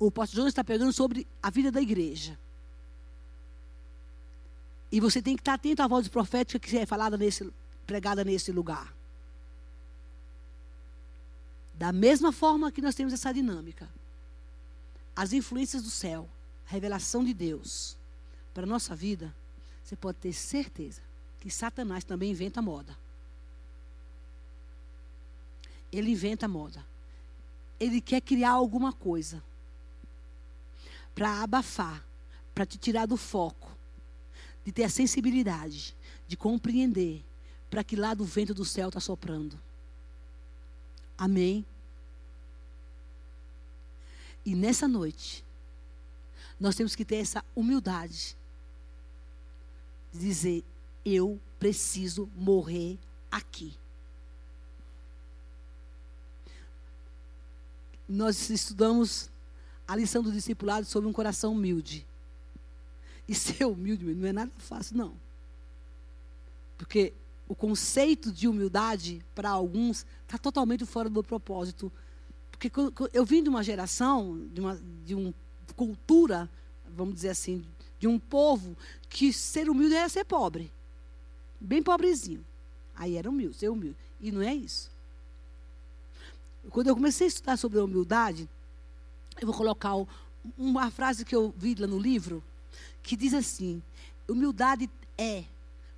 O pastor João está pegando sobre a vida da igreja. E você tem que estar atento à voz profética que é falada nesse, pregada nesse lugar. Da mesma forma que nós temos essa dinâmica, as influências do céu, a revelação de Deus para a nossa vida, você pode ter certeza que Satanás também inventa moda. Ele inventa moda. Ele quer criar alguma coisa para abafar, para te tirar do foco de ter a sensibilidade, de compreender para que lado o vento do céu está soprando. Amém? E nessa noite, nós temos que ter essa humildade de dizer: eu preciso morrer aqui. Nós estudamos a lição do discipulado sobre um coração humilde. E ser humilde não é nada fácil, não. Porque o conceito de humildade, para alguns, está totalmente fora do propósito. Porque eu vim de uma geração, de uma, de uma cultura, vamos dizer assim, de um povo que ser humilde era ser pobre. Bem pobrezinho. Aí era humilde, ser humilde. E não é isso. Quando eu comecei a estudar sobre a humildade, eu vou colocar uma frase que eu vi lá no livro, que diz assim: humildade é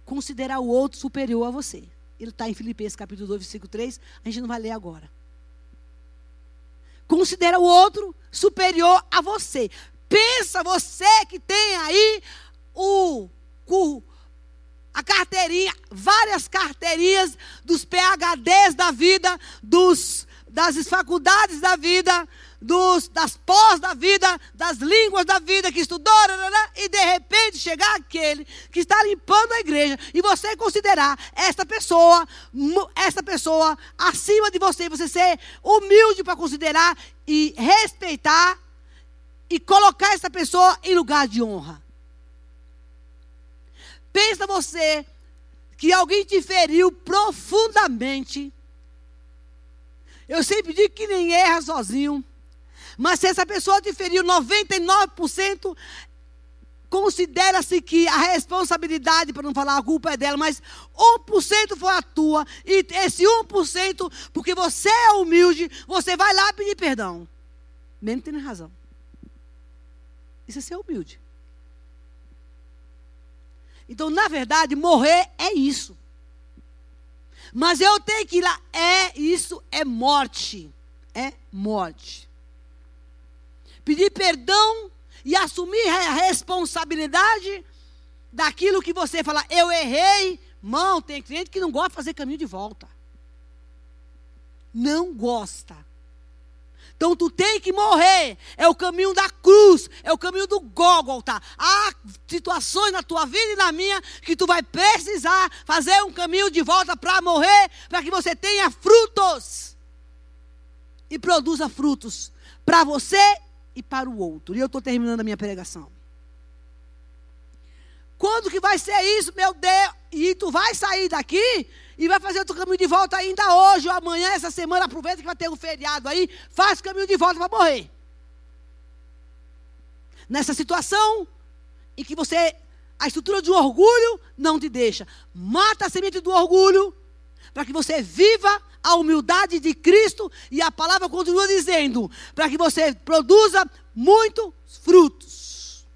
considerar o outro superior a você. Ele está em Filipenses capítulo 2, versículo 3, a gente não vai ler agora. Considera o outro superior a você. Pensa você que tem aí o, o a carteirinha, várias carteirinhas dos PHDs da vida, dos, das faculdades da vida, dos, das pós da vida, das línguas da vida que estudou, e de repente chegar aquele que está limpando a igreja e você considerar esta pessoa, esta pessoa acima de você, você ser humilde para considerar e respeitar e colocar essa pessoa em lugar de honra. Pensa você que alguém te feriu profundamente. Eu sempre digo que nem erra sozinho. Mas se essa pessoa te feriu 99%, considera-se que a responsabilidade, para não falar a culpa é dela, mas 1% foi a tua, e esse 1%, porque você é humilde, você vai lá pedir perdão. Mesmo tendo razão. Isso é ser humilde. Então, na verdade, morrer é isso. Mas eu tenho que ir lá. É isso, é morte. É morte. Pedir perdão e assumir a responsabilidade daquilo que você fala, eu errei. Mão, tem cliente que não gosta de fazer caminho de volta. Não gosta. Então tu tem que morrer. É o caminho da cruz, é o caminho do Gólgota. Há situações na tua vida e na minha que tu vai precisar fazer um caminho de volta para morrer, para que você tenha frutos. E produza frutos para você e para o outro. E eu estou terminando a minha pregação. Quando que vai ser isso, meu Deus? E tu vai sair daqui e vai fazer o caminho de volta ainda hoje ou amanhã, essa semana, aproveita que vai ter um feriado aí, faz o caminho de volta para morrer. Nessa situação em que você, a estrutura do orgulho não te deixa. Mata a semente do orgulho, para que você viva a humildade de Cristo, e a palavra continua dizendo, para que você produza muitos frutos.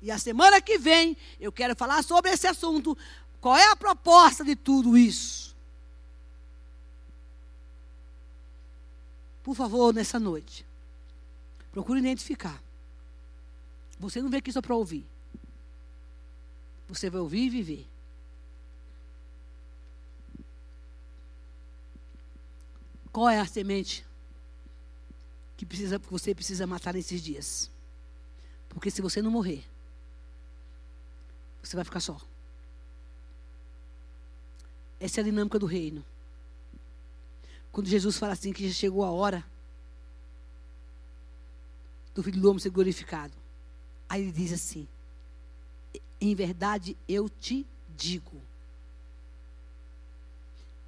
E a semana que vem eu quero falar sobre esse assunto, qual é a proposta de tudo isso? Por favor, nessa noite, procure identificar. Você não veio aqui só para ouvir. Você vai ouvir e viver. Qual é a semente que, precisa, você precisa matar nesses dias? Porque se você não morrer, você vai ficar só. Essa é a dinâmica do reino. Quando Jesus fala assim que já chegou a hora do Filho do Homem ser glorificado. Aí ele diz assim: Em verdade eu te digo.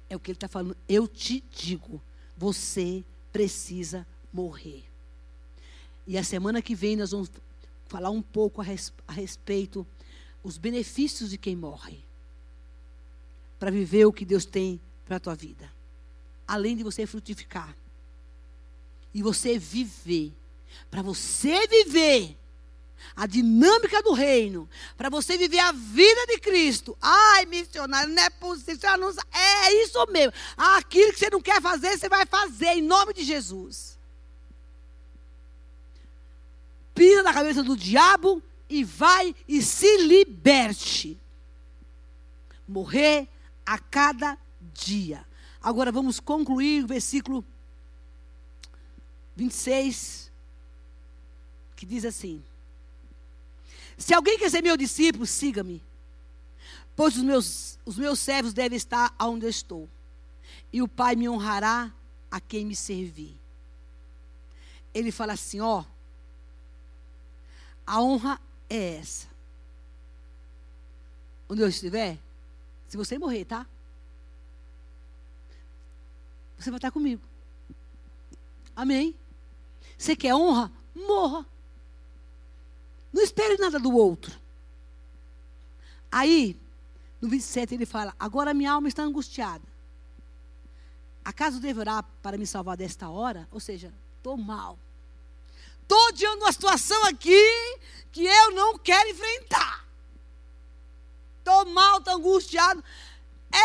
É o que ele está falando. Eu te digo. Você precisa morrer. E a semana que vem nós vamos falar um pouco a, res, a respeito os benefícios de quem morre para viver o que Deus tem para a tua vida. Além de você frutificar. E você viver. Para você viver a dinâmica do reino, para você viver a vida de Cristo. Ai, missionário, não é possível. Não... É isso mesmo. Aquilo que você não quer fazer, você vai fazer em nome de Jesus. Pisa na cabeça do diabo e vai e se liberte. Morrer a cada dia. Agora vamos concluir o versículo 26, que diz assim: Se alguém quer ser meu discípulo, siga-me, pois os meus, os meus servos devem estar onde eu estou, e o Pai me honrará a quem me servir. Ele fala assim: ó, a honra é essa. Onde eu estiver, se você morrer, tá? Você vai estar comigo. Amém? Você quer honra? Morra. Não espere nada do outro. Aí, no 27, ele fala: Agora minha alma está angustiada. Acaso deverá para me salvar desta hora? Ou seja, estou mal. Estou diante uma situação aqui que eu não quero enfrentar estou mal, estou angustiado.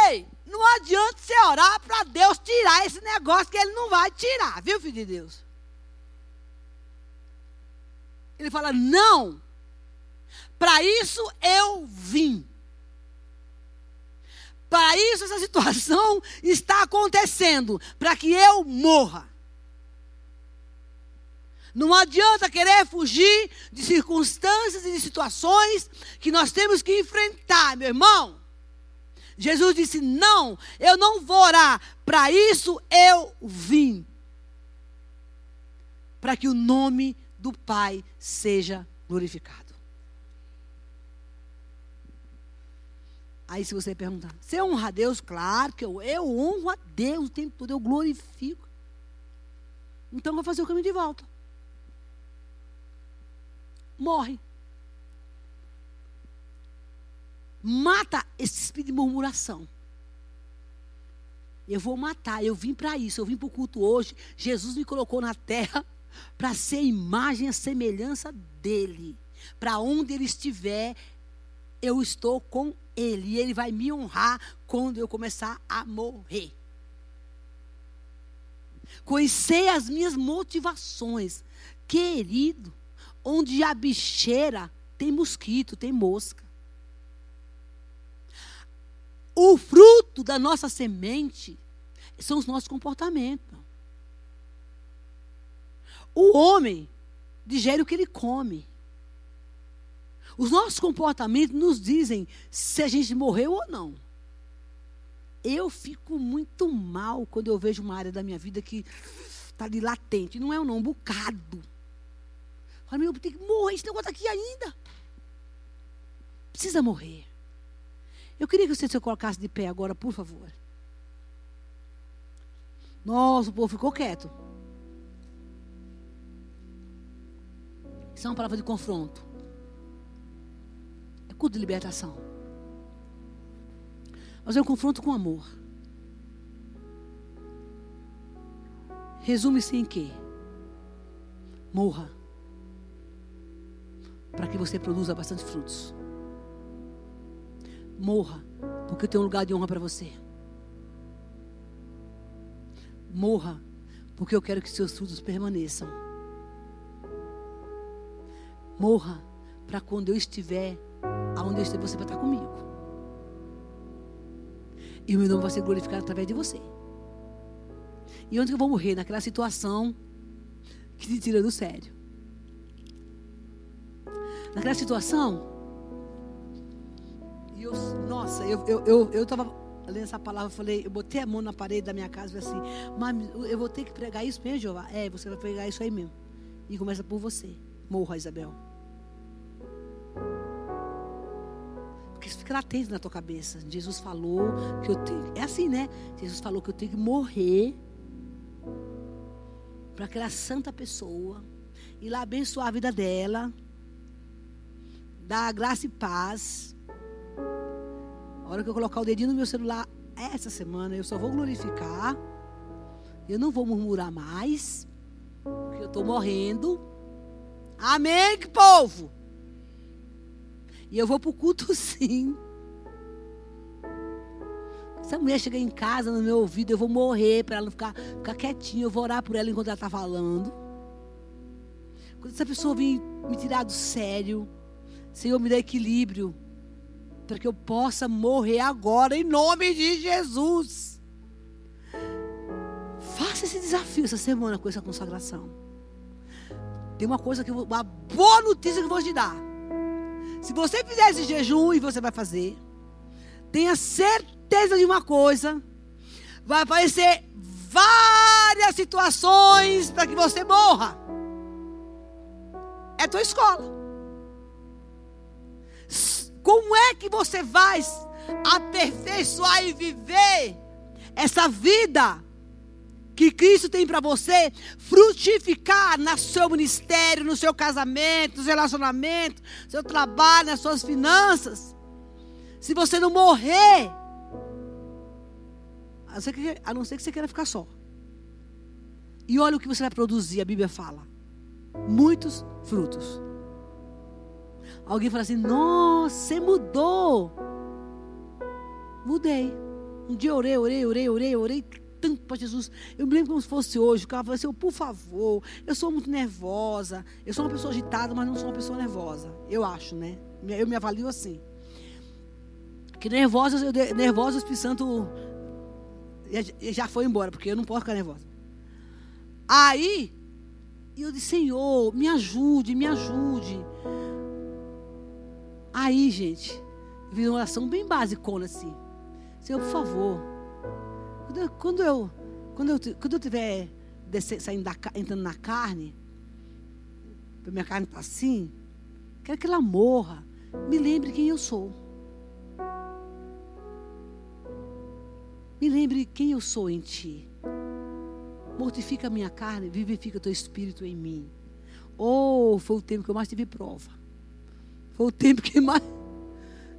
Ei, não adianta você orar para Deus tirar esse negócio que Ele não vai tirar, viu, filho de Deus? Ele fala: não, para isso eu vim. Para isso essa situação está acontecendo, para que eu morra. Não adianta querer fugir de circunstâncias e de situações que nós temos que enfrentar, meu irmão. Jesus disse: Não, eu não vou orar, para isso eu vim. Para que o nome do Pai seja glorificado. Aí, se você perguntar, você honra a Deus? Claro que eu, eu honro a Deus o tempo todo, eu glorifico. Então, vou fazer o caminho de volta morre. Mata esse espírito de murmuração. Eu vou matar. Eu vim para isso. Eu vim para o culto hoje. Jesus me colocou na terra para ser imagem e semelhança dele. Para onde ele estiver, eu estou com ele. E ele vai me honrar quando eu começar a morrer. Conhecer as minhas motivações. Querido, onde a bicheira tem mosquito, tem mosca. O fruto da nossa semente são os nossos comportamentos. O homem digere o que ele come. Os nossos comportamentos nos dizem se a gente morreu ou não. Eu fico muito mal quando eu vejo uma área da minha vida que está ali latente. Não é um não, um bocado. Fala, meu, tem que morrer, esse negócio está aqui ainda. Precisa morrer. Eu queria que você se colocasse de pé agora, por favor. Nossa, o povo ficou quieto. Isso é uma palavra de confronto. É culto de libertação. Mas é um confronto com amor. Resume-se em quê? Morra. Para que você produza bastante frutos. Morra, porque eu tenho um lugar de honra para você. Morra, porque eu quero que seus frutos permaneçam. Morra, para quando eu estiver aonde eu estiver, você vai estar comigo. E o meu nome vai ser glorificado através de você. E onde eu vou morrer? Naquela situação que te tira do sério. Naquela situação eu, nossa, eu eu, eu, eu tava lendo essa palavra, eu falei, eu botei a mão na parede da minha casa e falei assim, mami, eu vou ter que pregar isso mesmo, Jeová? É, você vai pregar isso aí mesmo. E começa por você. Morra, Isabel. Porque isso fica latente na tua cabeça. Jesus falou que eu tenho. É assim, né? Jesus falou que eu tenho que morrer para aquela santa pessoa. Ir lá abençoar a vida dela. Dar graça e paz a hora que eu colocar o dedinho no meu celular essa semana, eu só vou glorificar. Eu não vou murmurar mais. Porque eu estou morrendo. Amém, povo? E eu vou para o culto sim. Se a mulher chegar em casa no meu ouvido, eu vou morrer para ela não ficar, ficar quietinha. Eu vou orar por ela enquanto ela está falando. Quando essa pessoa vir me tirar do sério, Senhor, me dá equilíbrio para que eu possa morrer agora em nome de Jesus. Faça esse desafio essa semana com essa consagração. Tem uma coisa que eu, uma boa notícia que eu vou te dar. Se você fizer esse jejum e você vai fazer, tenha certeza de uma coisa, vai aparecer várias situações para que você morra. É tua escola. Como é que você vai aperfeiçoar e viver essa vida que Cristo tem para você frutificar no seu ministério, no seu casamento, no seu relacionamento, no seu trabalho, nas suas finanças? Se você não morrer, a não ser que você queira ficar só. E olha o que você vai produzir, a Bíblia fala: muitos frutos. Alguém fala assim: Nossa, você mudou. Mudei. Um dia orei, orei, orei, orei, orei tanto para Jesus. Eu me lembro como se fosse hoje. O cara falou assim: Por favor, eu sou muito nervosa. Eu sou uma pessoa agitada, mas não sou uma pessoa nervosa. Eu acho, né? Eu me avalio assim. Que nervosa, eu, nervosa o Espírito Santo já foi embora, porque eu não posso ficar nervosa. Aí, eu disse: Senhor, me ajude, me ajude. Aí, gente, fiz uma oração bem basicona assim. Senhor, por favor, quando eu, quando eu, quando eu, tiver saindo da, entrando na carne, minha carne está assim, quero que ela morra. Me lembre quem eu sou. Me lembre quem eu sou em ti. Mortifica a minha carne, vivifica o teu espírito em mim. Oh, foi o tempo que eu mais tive prova. Foi o tempo que mais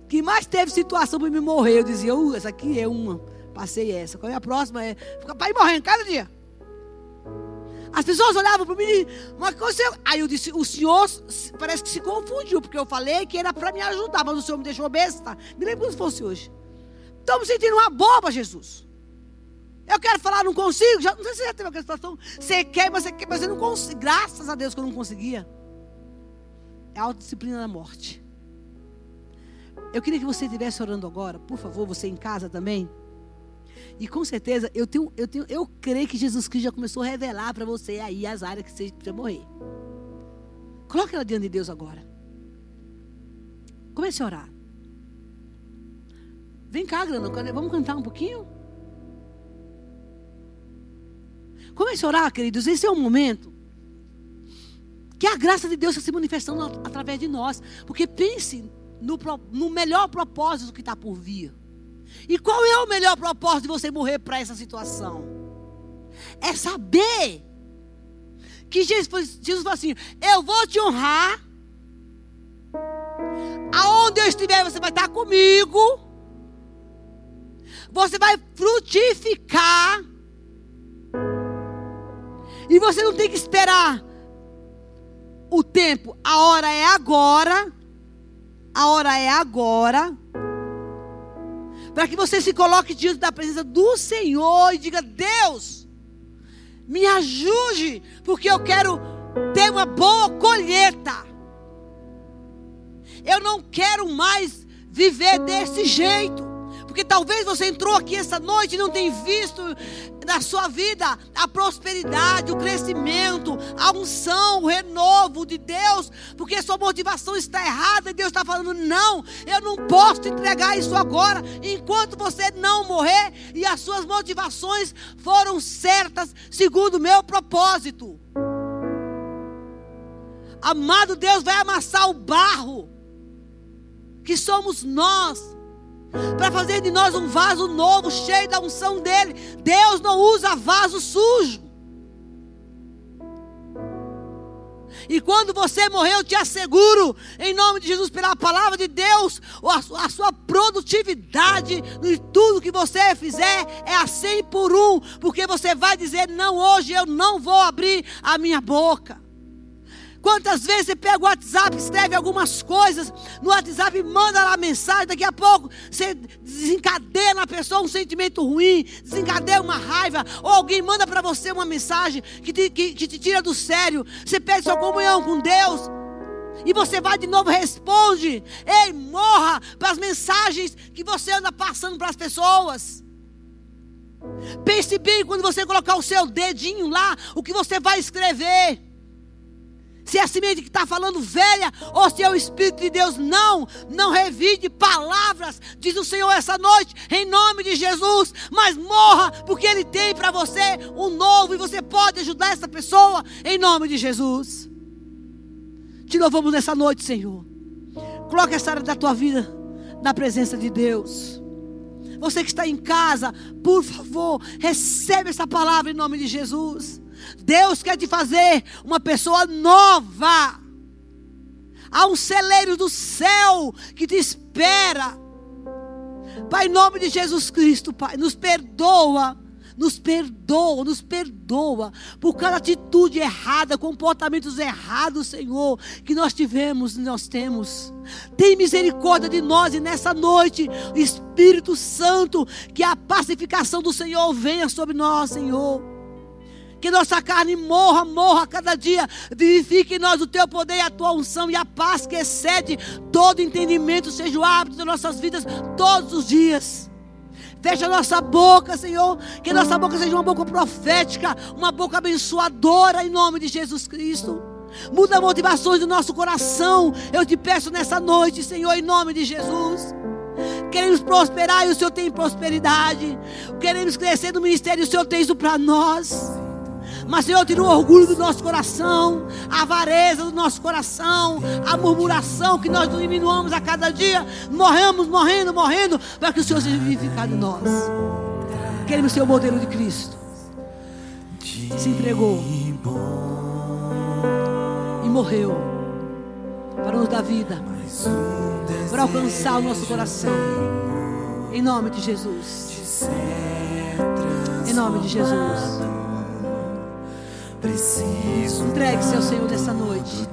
que mais teve situação para me morrer. Eu dizia, uh, essa aqui é uma. Passei essa. Qual é a próxima? É para ir morrendo cada dia. As pessoas olhavam para mim, mas coisa. Aí eu disse, o senhor parece que se confundiu, porque eu falei que era para me ajudar, mas o senhor me deixou besta. Me lembro como se fosse hoje. Me sentindo uma boba, Jesus. Eu quero falar, não consigo. Já, não sei se você já teve aquela situação. Você quer, mas você quer, mas você não consegue. Graças a Deus que eu não conseguia. É a autodisciplina da morte. Eu queria que você estivesse orando agora, por favor, você em casa também. E com certeza, eu tenho, eu tenho, eu creio que Jesus Cristo já começou a revelar para você aí as áreas que você precisa morrer. Coloque ela diante de Deus agora. Comece a orar. Vem cá, Grana, vamos cantar um pouquinho? Comece a orar, queridos. Esse é o momento que a graça de Deus está se manifestando através de nós. Porque pense no, no melhor propósito que está por vir. E qual é o melhor propósito de você morrer para essa situação? É saber que Jesus, Jesus falou assim: Eu vou te honrar. Aonde eu estiver, você vai estar comigo. Você vai frutificar. E você não tem que esperar o tempo. A hora é agora. A hora é agora para que você se coloque diante da presença do Senhor e diga: Deus, me ajude, porque eu quero ter uma boa colheita. Eu não quero mais viver desse jeito. Porque talvez você entrou aqui essa noite e não tem visto na sua vida a prosperidade, o crescimento, a unção, o renovo de Deus, porque sua motivação está errada e Deus está falando: não, eu não posso entregar isso agora, enquanto você não morrer e as suas motivações foram certas, segundo o meu propósito. Amado Deus vai amassar o barro, que somos nós para fazer de nós um vaso novo, cheio da unção dele. Deus não usa vaso sujo. E quando você morrer, eu te asseguro, em nome de Jesus, pela palavra de Deus, a sua produtividade em tudo que você fizer é a 100 por um, porque você vai dizer: Não, hoje eu não vou abrir a minha boca. Quantas vezes você pega o WhatsApp, escreve algumas coisas no WhatsApp, manda lá mensagem, daqui a pouco você desencadeia na pessoa um sentimento ruim, desencadeia uma raiva, ou alguém manda para você uma mensagem que te, que, que te tira do sério. Você pede sua comunhão com Deus. E você vai de novo responde. Ei, morra para as mensagens que você anda passando para as pessoas. Pense bem quando você colocar o seu dedinho lá, o que você vai escrever se é a semente que está falando velha, ou se é o Espírito de Deus. Não, não revide palavras, diz o Senhor essa noite, em nome de Jesus. Mas morra, porque Ele tem para você um novo, e você pode ajudar essa pessoa, em nome de Jesus. Te louvamos nessa noite, Senhor. Coloque essa área da tua vida na presença de Deus. Você que está em casa, por favor, recebe essa palavra em nome de Jesus. Deus quer te fazer uma pessoa nova. Há um celeiro do céu que te espera. Pai, em nome de Jesus Cristo, Pai, nos perdoa. Nos perdoa, nos perdoa por cada atitude errada, comportamentos errados, Senhor, que nós tivemos e nós temos. Tem misericórdia de nós e nessa noite, Espírito Santo, que a pacificação do Senhor venha sobre nós, Senhor que nossa carne morra, morra cada dia. Vivifique em nós o teu poder e a tua unção e a paz que excede todo entendimento, seja o hábito das nossas vidas todos os dias. Fecha a nossa boca, Senhor. Que nossa boca seja uma boca profética, uma boca abençoadora, em nome de Jesus Cristo. Muda motivações do nosso coração. Eu te peço nessa noite, Senhor, em nome de Jesus. Queremos prosperar e o Senhor tem prosperidade. Queremos crescer no ministério e o Senhor tem isso para nós. Mas, Senhor, tira o orgulho do nosso coração, a avareza do nosso coração, a murmuração que nós diminuamos a cada dia. Morremos, morrendo, morrendo, para que o Senhor seja vivificado em nós. Queremos ser o modelo de Cristo. Se entregou e morreu para nos dar vida. para alcançar o nosso coração. Em nome de Jesus. Em nome de Jesus. Entregue-se ao Senhor nessa noite.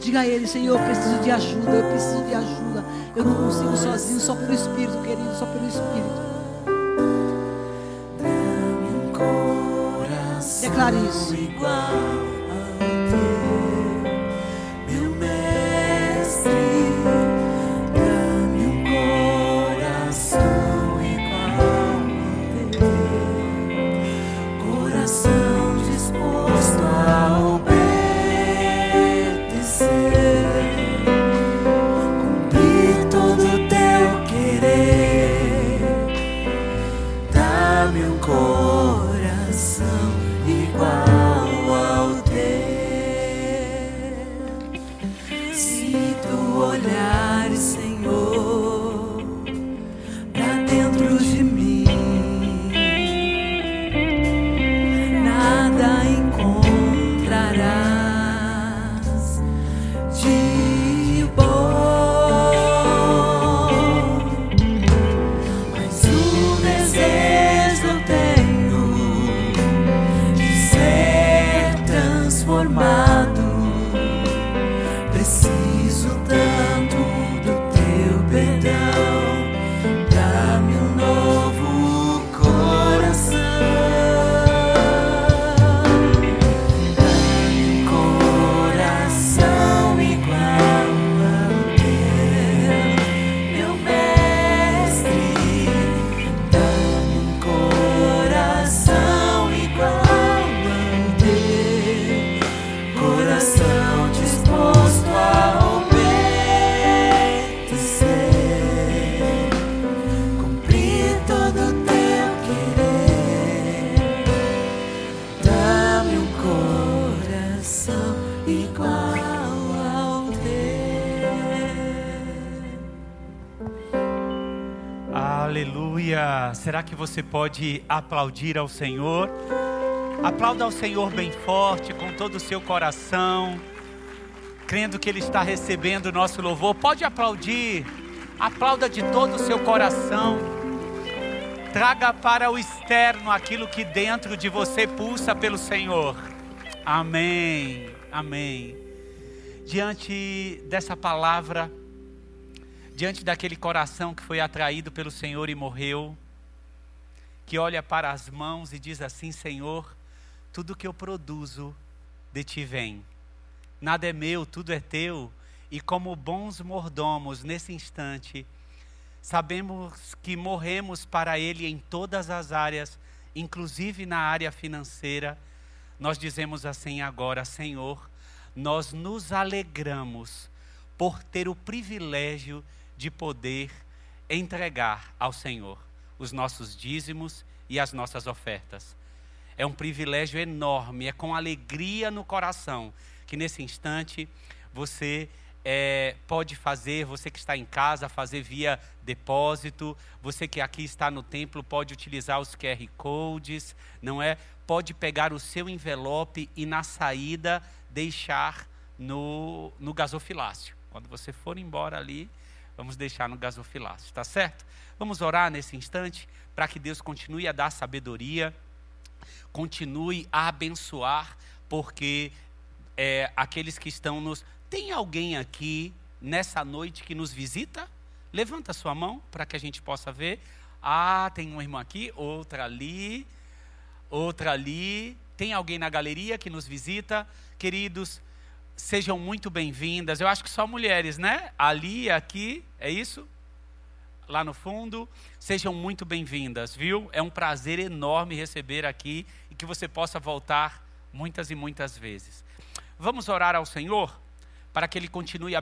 Diga a Ele, Senhor, eu preciso de ajuda, eu preciso de ajuda. Eu não consigo sozinho, só pelo Espírito, querido, só pelo Espírito. Declare isso. Que você pode aplaudir ao Senhor? Aplauda ao Senhor bem forte, com todo o seu coração, crendo que Ele está recebendo o nosso louvor. Pode aplaudir, aplauda de todo o seu coração. Traga para o externo aquilo que dentro de você pulsa pelo Senhor. Amém, amém. Diante dessa palavra, diante daquele coração que foi atraído pelo Senhor e morreu, que olha para as mãos e diz assim: Senhor, tudo que eu produzo de ti vem. Nada é meu, tudo é teu. E como bons mordomos nesse instante, sabemos que morremos para Ele em todas as áreas, inclusive na área financeira. Nós dizemos assim agora: Senhor, nós nos alegramos por ter o privilégio de poder entregar ao Senhor os nossos dízimos e as nossas ofertas. É um privilégio enorme, é com alegria no coração que nesse instante você é, pode fazer, você que está em casa, fazer via depósito, você que aqui está no templo pode utilizar os QR Codes, não é? Pode pegar o seu envelope e na saída deixar no, no gasofilácio. Quando você for embora ali, vamos deixar no gasofilácio, está certo? Vamos orar nesse instante para que Deus continue a dar sabedoria, continue a abençoar, porque é, aqueles que estão nos. Tem alguém aqui nessa noite que nos visita? Levanta sua mão para que a gente possa ver. Ah, tem uma irmã aqui, outra ali, outra ali. Tem alguém na galeria que nos visita? Queridos, sejam muito bem-vindas. Eu acho que só mulheres, né? Ali, aqui, é isso? Lá no fundo. Sejam muito bem-vindas, viu? É um prazer enorme receber aqui e que você possa voltar muitas e muitas vezes. Vamos orar ao Senhor para que Ele continue